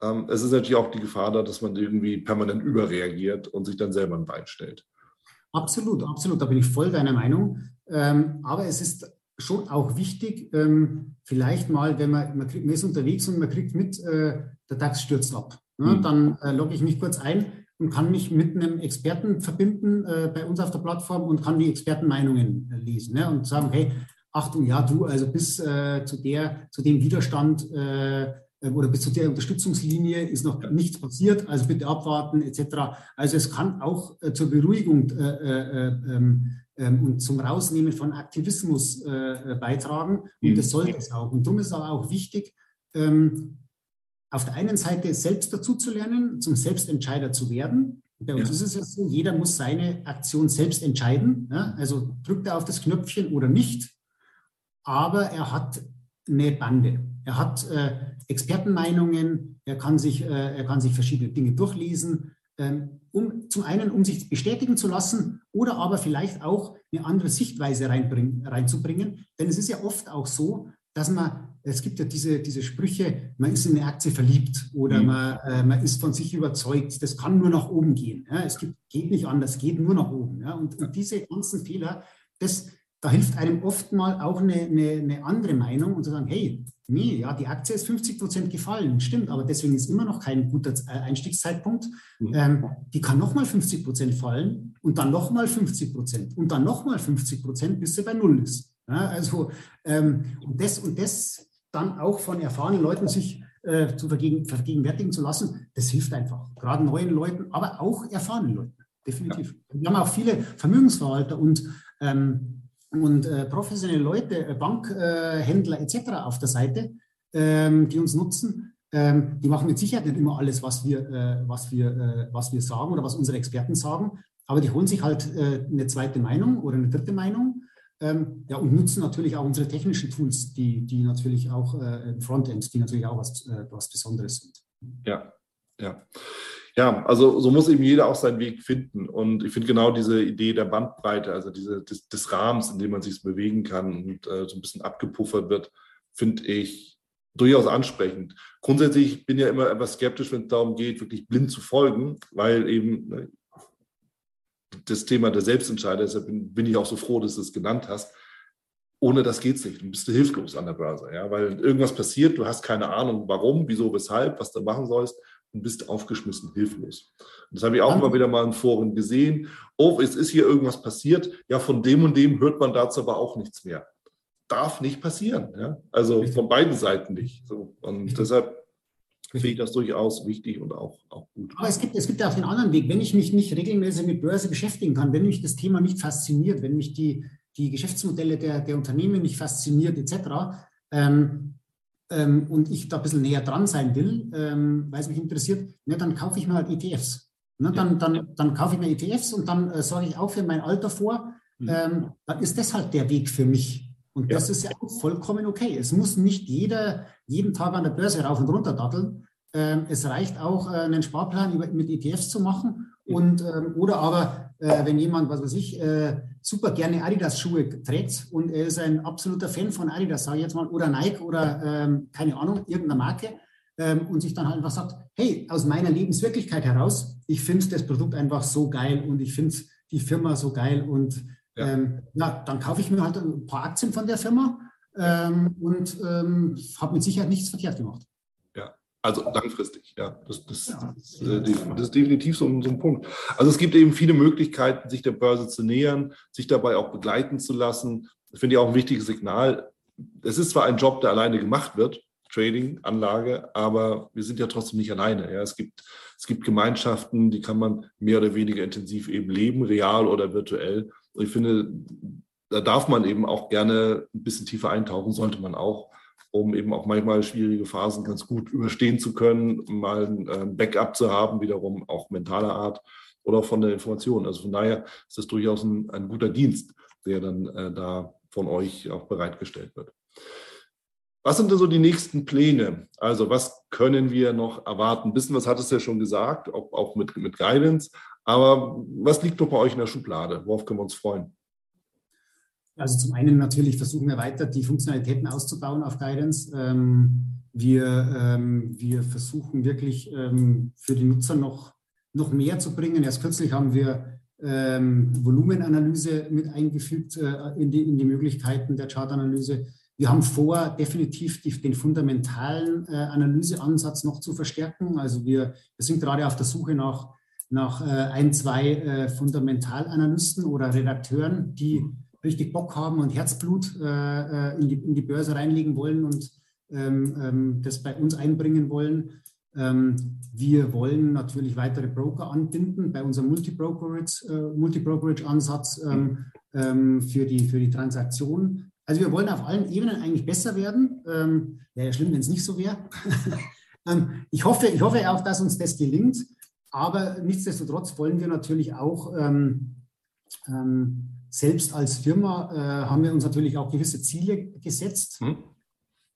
ähm, es ist natürlich auch die Gefahr da, dass man irgendwie permanent überreagiert und sich dann selber ein Bein stellt. Absolut, absolut. Da bin ich voll deiner Meinung. Ähm, aber es ist schon auch wichtig, ähm, vielleicht mal, wenn man, man, kriegt, man, ist unterwegs und man kriegt mit, äh, der DAX stürzt ab. Ne? Mhm. Dann äh, logge ich mich kurz ein und kann mich mit einem Experten verbinden äh, bei uns auf der Plattform und kann die Expertenmeinungen äh, lesen ne? und sagen, hey, Achtung, ja, du, also bis äh, zu, der, zu dem Widerstand äh, oder bis zu der Unterstützungslinie ist noch nichts passiert, also bitte abwarten etc. Also es kann auch zur Beruhigung äh, ähm, ähm, und zum Rausnehmen von Aktivismus beitragen und mhm. das sollte es auch. Und darum ist es aber auch wichtig, ähm, auf der einen Seite selbst dazu zu lernen, zum Selbstentscheider zu werden. Bei uns ja. ist es ja so, jeder muss seine Aktion selbst entscheiden. Ja? Also drückt er auf das Knöpfchen oder nicht. Aber er hat eine Bande. Er hat äh, Expertenmeinungen, er kann, sich, äh, er kann sich verschiedene Dinge durchlesen, ähm, um zum einen, um sich bestätigen zu lassen oder aber vielleicht auch eine andere Sichtweise reinzubringen. Denn es ist ja oft auch so, dass man, es gibt ja diese, diese Sprüche, man ist in eine Aktie verliebt oder mhm. man, äh, man ist von sich überzeugt, das kann nur nach oben gehen. Ja? Es gibt, geht nicht anders, geht nur nach oben. Ja? Und, und diese ganzen Fehler, das, da hilft einem oft mal auch eine, eine, eine, andere Meinung und zu sagen, hey, nee, ja, die Aktie ist 50 Prozent gefallen, stimmt, aber deswegen ist immer noch kein guter äh, Einstiegszeitpunkt. Mhm. Ähm, die kann nochmal 50 Prozent fallen und dann nochmal 50 Prozent und dann nochmal 50 Prozent, bis sie bei Null ist. Ja, also ähm, und, das, und das dann auch von erfahrenen Leuten sich äh, zu vergegen, vergegenwärtigen zu lassen, das hilft einfach. Gerade neuen Leuten, aber auch erfahrenen Leuten. Definitiv. Ja. Wir haben auch viele Vermögensverwalter und, ähm, und äh, professionelle Leute, äh, Bankhändler etc. auf der Seite, ähm, die uns nutzen. Ähm, die machen mit Sicherheit nicht immer alles, was wir, äh, was, wir, äh, was wir sagen oder was unsere Experten sagen, aber die holen sich halt äh, eine zweite Meinung oder eine dritte Meinung ähm, ja, und nutzen natürlich auch unsere technischen Tools, die, die natürlich auch äh, im Frontend, die natürlich auch was, äh, was Besonderes sind. Ja, ja. Ja, also so muss eben jeder auch seinen Weg finden. Und ich finde genau diese Idee der Bandbreite, also diese, des, des Rahmens, in dem man sich bewegen kann und äh, so ein bisschen abgepuffert wird, finde ich durchaus ansprechend. Grundsätzlich bin ich ja immer etwas skeptisch, wenn es darum geht, wirklich blind zu folgen, weil eben ne, das Thema der Selbstentscheider, deshalb bin, bin ich auch so froh, dass du es genannt hast. Ohne das geht es nicht. Du bist hilflos an der Börse, ja, weil irgendwas passiert, du hast keine Ahnung, warum, wieso, weshalb, was du machen sollst und bist aufgeschmissen, hilflos. Und das habe ich auch immer wieder mal in Foren gesehen. Oh, es ist hier irgendwas passiert. Ja, von dem und dem hört man dazu aber auch nichts mehr. Darf nicht passieren. Ja? Also von beiden Seiten nicht. So. Und deshalb finde ich das durchaus wichtig und auch, auch gut. Aber es gibt, es gibt auch den anderen Weg. Wenn ich mich nicht regelmäßig mit Börse beschäftigen kann, wenn mich das Thema nicht fasziniert, wenn mich die, die Geschäftsmodelle der, der Unternehmen nicht fasziniert, etc., ähm, ähm, und ich da ein bisschen näher dran sein will, ähm, weil es mich interessiert, ne, dann kaufe ich mir halt ETFs. Ne, dann, dann, dann kaufe ich mir ETFs und dann äh, sorge ich auch für mein Alter vor. Mhm. Ähm, dann ist das halt der Weg für mich. Und ja. das ist ja auch vollkommen okay. Es muss nicht jeder jeden Tag an der Börse rauf und runter datteln. Ähm, es reicht auch, äh, einen Sparplan mit ETFs zu machen. Und, ähm, oder aber, äh, wenn jemand, was weiß ich, äh, super gerne Adidas-Schuhe trägt und er ist ein absoluter Fan von Adidas, sage ich jetzt mal, oder Nike oder ähm, keine Ahnung, irgendeiner Marke, ähm, und sich dann halt einfach sagt, hey, aus meiner Lebenswirklichkeit heraus, ich finde das Produkt einfach so geil und ich finde die Firma so geil und ja. Ähm, ja, dann kaufe ich mir halt ein paar Aktien von der Firma ähm, und ähm, habe mit Sicherheit nichts verkehrt gemacht. Also langfristig, ja. Das, das, ja. das, äh, das ist definitiv so, so, ein Punkt. Also es gibt eben viele Möglichkeiten, sich der Börse zu nähern, sich dabei auch begleiten zu lassen. Das finde ich auch ein wichtiges Signal. Es ist zwar ein Job, der alleine gemacht wird, Trading, Anlage, aber wir sind ja trotzdem nicht alleine. Ja. Es, gibt, es gibt Gemeinschaften, die kann man mehr oder weniger intensiv eben leben, real oder virtuell. Und ich finde, da darf man eben auch gerne ein bisschen tiefer eintauchen, sollte man auch, um eben auch manchmal schwierige Phasen ganz gut überstehen zu können, mal ein ähm, Backup zu haben, wiederum auch mentaler Art oder von der Information. Also von daher ist das durchaus ein, ein guter Dienst, der dann äh, da von euch auch bereitgestellt wird. Was sind denn so die nächsten Pläne? Also was können wir noch erwarten? Ein bisschen was hat es ja schon gesagt, auch, auch mit, mit Guidance. Aber was liegt noch bei euch in der Schublade? Worauf können wir uns freuen? Also zum einen natürlich versuchen wir weiter die Funktionalitäten auszubauen auf Guidance. Ähm, wir, ähm, wir versuchen wirklich ähm, für die Nutzer noch, noch mehr zu bringen. Erst kürzlich haben wir Volumenanalyse mit eingefügt äh, in, die, in die Möglichkeiten der Chartanalyse. Wir haben vor, definitiv die, den fundamentalen äh, Analyseansatz noch zu verstärken. Also wir, wir sind gerade auf der Suche nach, nach äh, ein, zwei Fundamentalanalysten oder Redakteuren, die richtig Bock haben und Herzblut äh, äh, in, die, in die Börse reinlegen wollen und ähm, ähm, das bei uns einbringen wollen. Ähm, wir wollen natürlich weitere Broker anbinden bei unserem Multi-Brokerage-Ansatz äh, Multi ähm, ähm, für, die, für die Transaktion. Also wir wollen auf allen Ebenen eigentlich besser werden. Ähm, wäre ja schlimm, wenn es nicht so wäre. ich, hoffe, ich hoffe auch, dass uns das gelingt. Aber nichtsdestotrotz wollen wir natürlich auch ähm, ähm, selbst als Firma äh, haben wir uns natürlich auch gewisse Ziele gesetzt, hm.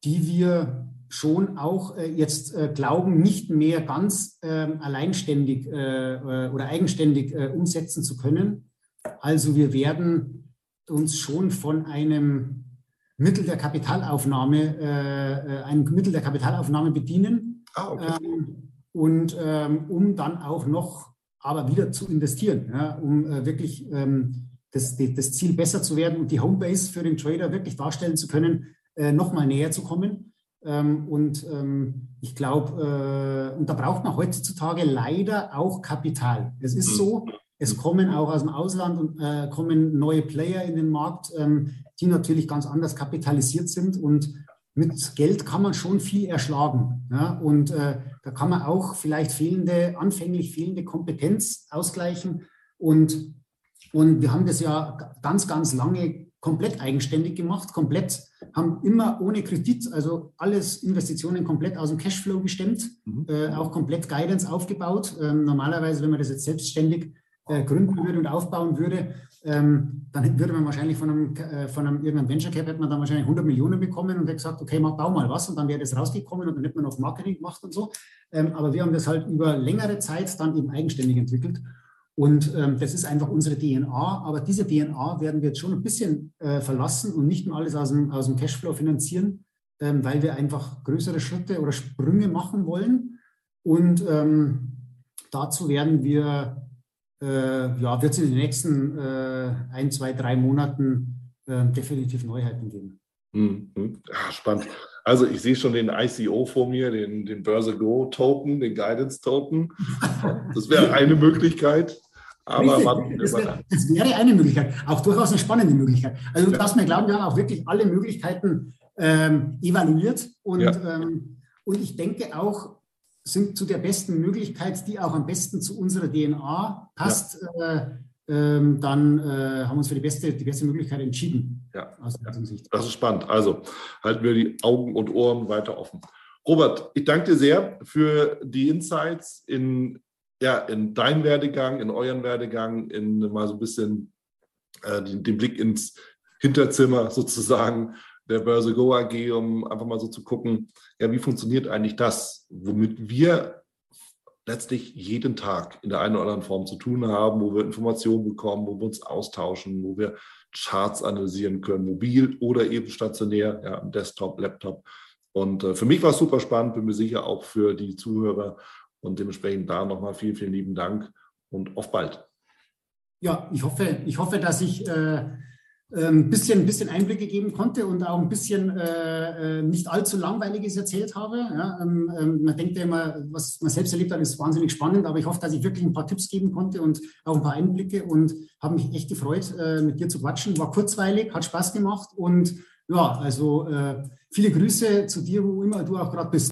die wir schon auch äh, jetzt äh, glauben, nicht mehr ganz ähm, alleinständig äh, äh, oder eigenständig äh, umsetzen zu können. Also wir werden uns schon von einem Mittel der Kapitalaufnahme, einem Mittel der Kapitalaufnahme bedienen. Ah, okay. ähm, und ähm, um dann auch noch aber wieder zu investieren, ja, um wirklich ähm, das, das Ziel besser zu werden und die Homebase für den Trader wirklich darstellen zu können, äh, nochmal näher zu kommen. Ähm, und ähm, ich glaube, äh, und da braucht man heutzutage leider auch Kapital. Es ist so, es kommen auch aus dem Ausland und äh, kommen neue Player in den Markt, ähm, die natürlich ganz anders kapitalisiert sind und mit Geld kann man schon viel erschlagen. Ja? Und äh, da kann man auch vielleicht fehlende, anfänglich fehlende Kompetenz ausgleichen. Und und wir haben das ja ganz, ganz lange komplett eigenständig gemacht, komplett, haben immer ohne Kredit, also alles Investitionen komplett aus dem Cashflow gestemmt, mhm. äh, auch komplett Guidance aufgebaut. Ähm, normalerweise, wenn man das jetzt selbstständig äh, gründen würde und aufbauen würde, ähm, dann würde man wahrscheinlich von einem, äh, von einem irgendeinem Venture Cap hätte man dann wahrscheinlich 100 Millionen bekommen und hätte gesagt, okay, mach, bau mal was und dann wäre das rausgekommen und dann hätte man noch Marketing gemacht und so. Ähm, aber wir haben das halt über längere Zeit dann eben eigenständig entwickelt und ähm, das ist einfach unsere DNA. Aber diese DNA werden wir jetzt schon ein bisschen äh, verlassen und nicht nur alles aus dem, aus dem Cashflow finanzieren, ähm, weil wir einfach größere Schritte oder Sprünge machen wollen. Und ähm, dazu werden wir, äh, ja, wird es in den nächsten äh, ein, zwei, drei Monaten äh, definitiv Neuheiten geben. Mhm. Ja, spannend. Also ich sehe schon den ICO vor mir, den, den Börse Go Token, den Guidance Token. Das wäre eine Möglichkeit. Aber warten das, wäre, das wäre eine Möglichkeit, auch durchaus eine spannende Möglichkeit. Also du ja. darfst mir glauben, wir haben auch wirklich alle Möglichkeiten ähm, evaluiert und, ja. ähm, und ich denke auch, sind zu der besten Möglichkeit, die auch am besten zu unserer DNA passt, ja. äh, ähm, dann äh, haben wir uns für die beste, die beste Möglichkeit entschieden. Ja, das ist spannend. Also halten wir die Augen und Ohren weiter offen. Robert, ich danke dir sehr für die Insights in ja, in deinem Werdegang, in euren Werdegang, in mal so ein bisschen äh, den, den, Blick ins Hinterzimmer sozusagen der Börse Go AG, um einfach mal so zu gucken, ja, wie funktioniert eigentlich das, womit wir letztlich jeden Tag in der einen oder anderen Form zu tun haben, wo wir Informationen bekommen, wo wir uns austauschen, wo wir Charts analysieren können, mobil oder eben stationär, ja, am Desktop, Laptop. Und äh, für mich war es super spannend, bin mir sicher auch für die Zuhörer und dementsprechend da nochmal vielen, vielen lieben Dank und auf bald. Ja, ich hoffe, ich hoffe, dass ich äh, ein ähm, bisschen, bisschen Einblicke geben konnte und auch ein bisschen äh, äh, nicht allzu langweiliges erzählt habe. Ja, ähm, ähm, man denkt ja immer, was man selbst erlebt hat, ist wahnsinnig spannend, aber ich hoffe, dass ich wirklich ein paar Tipps geben konnte und auch ein paar Einblicke und habe mich echt gefreut, äh, mit dir zu quatschen. War kurzweilig, hat Spaß gemacht und ja, also äh, viele Grüße zu dir, wo immer du auch gerade bist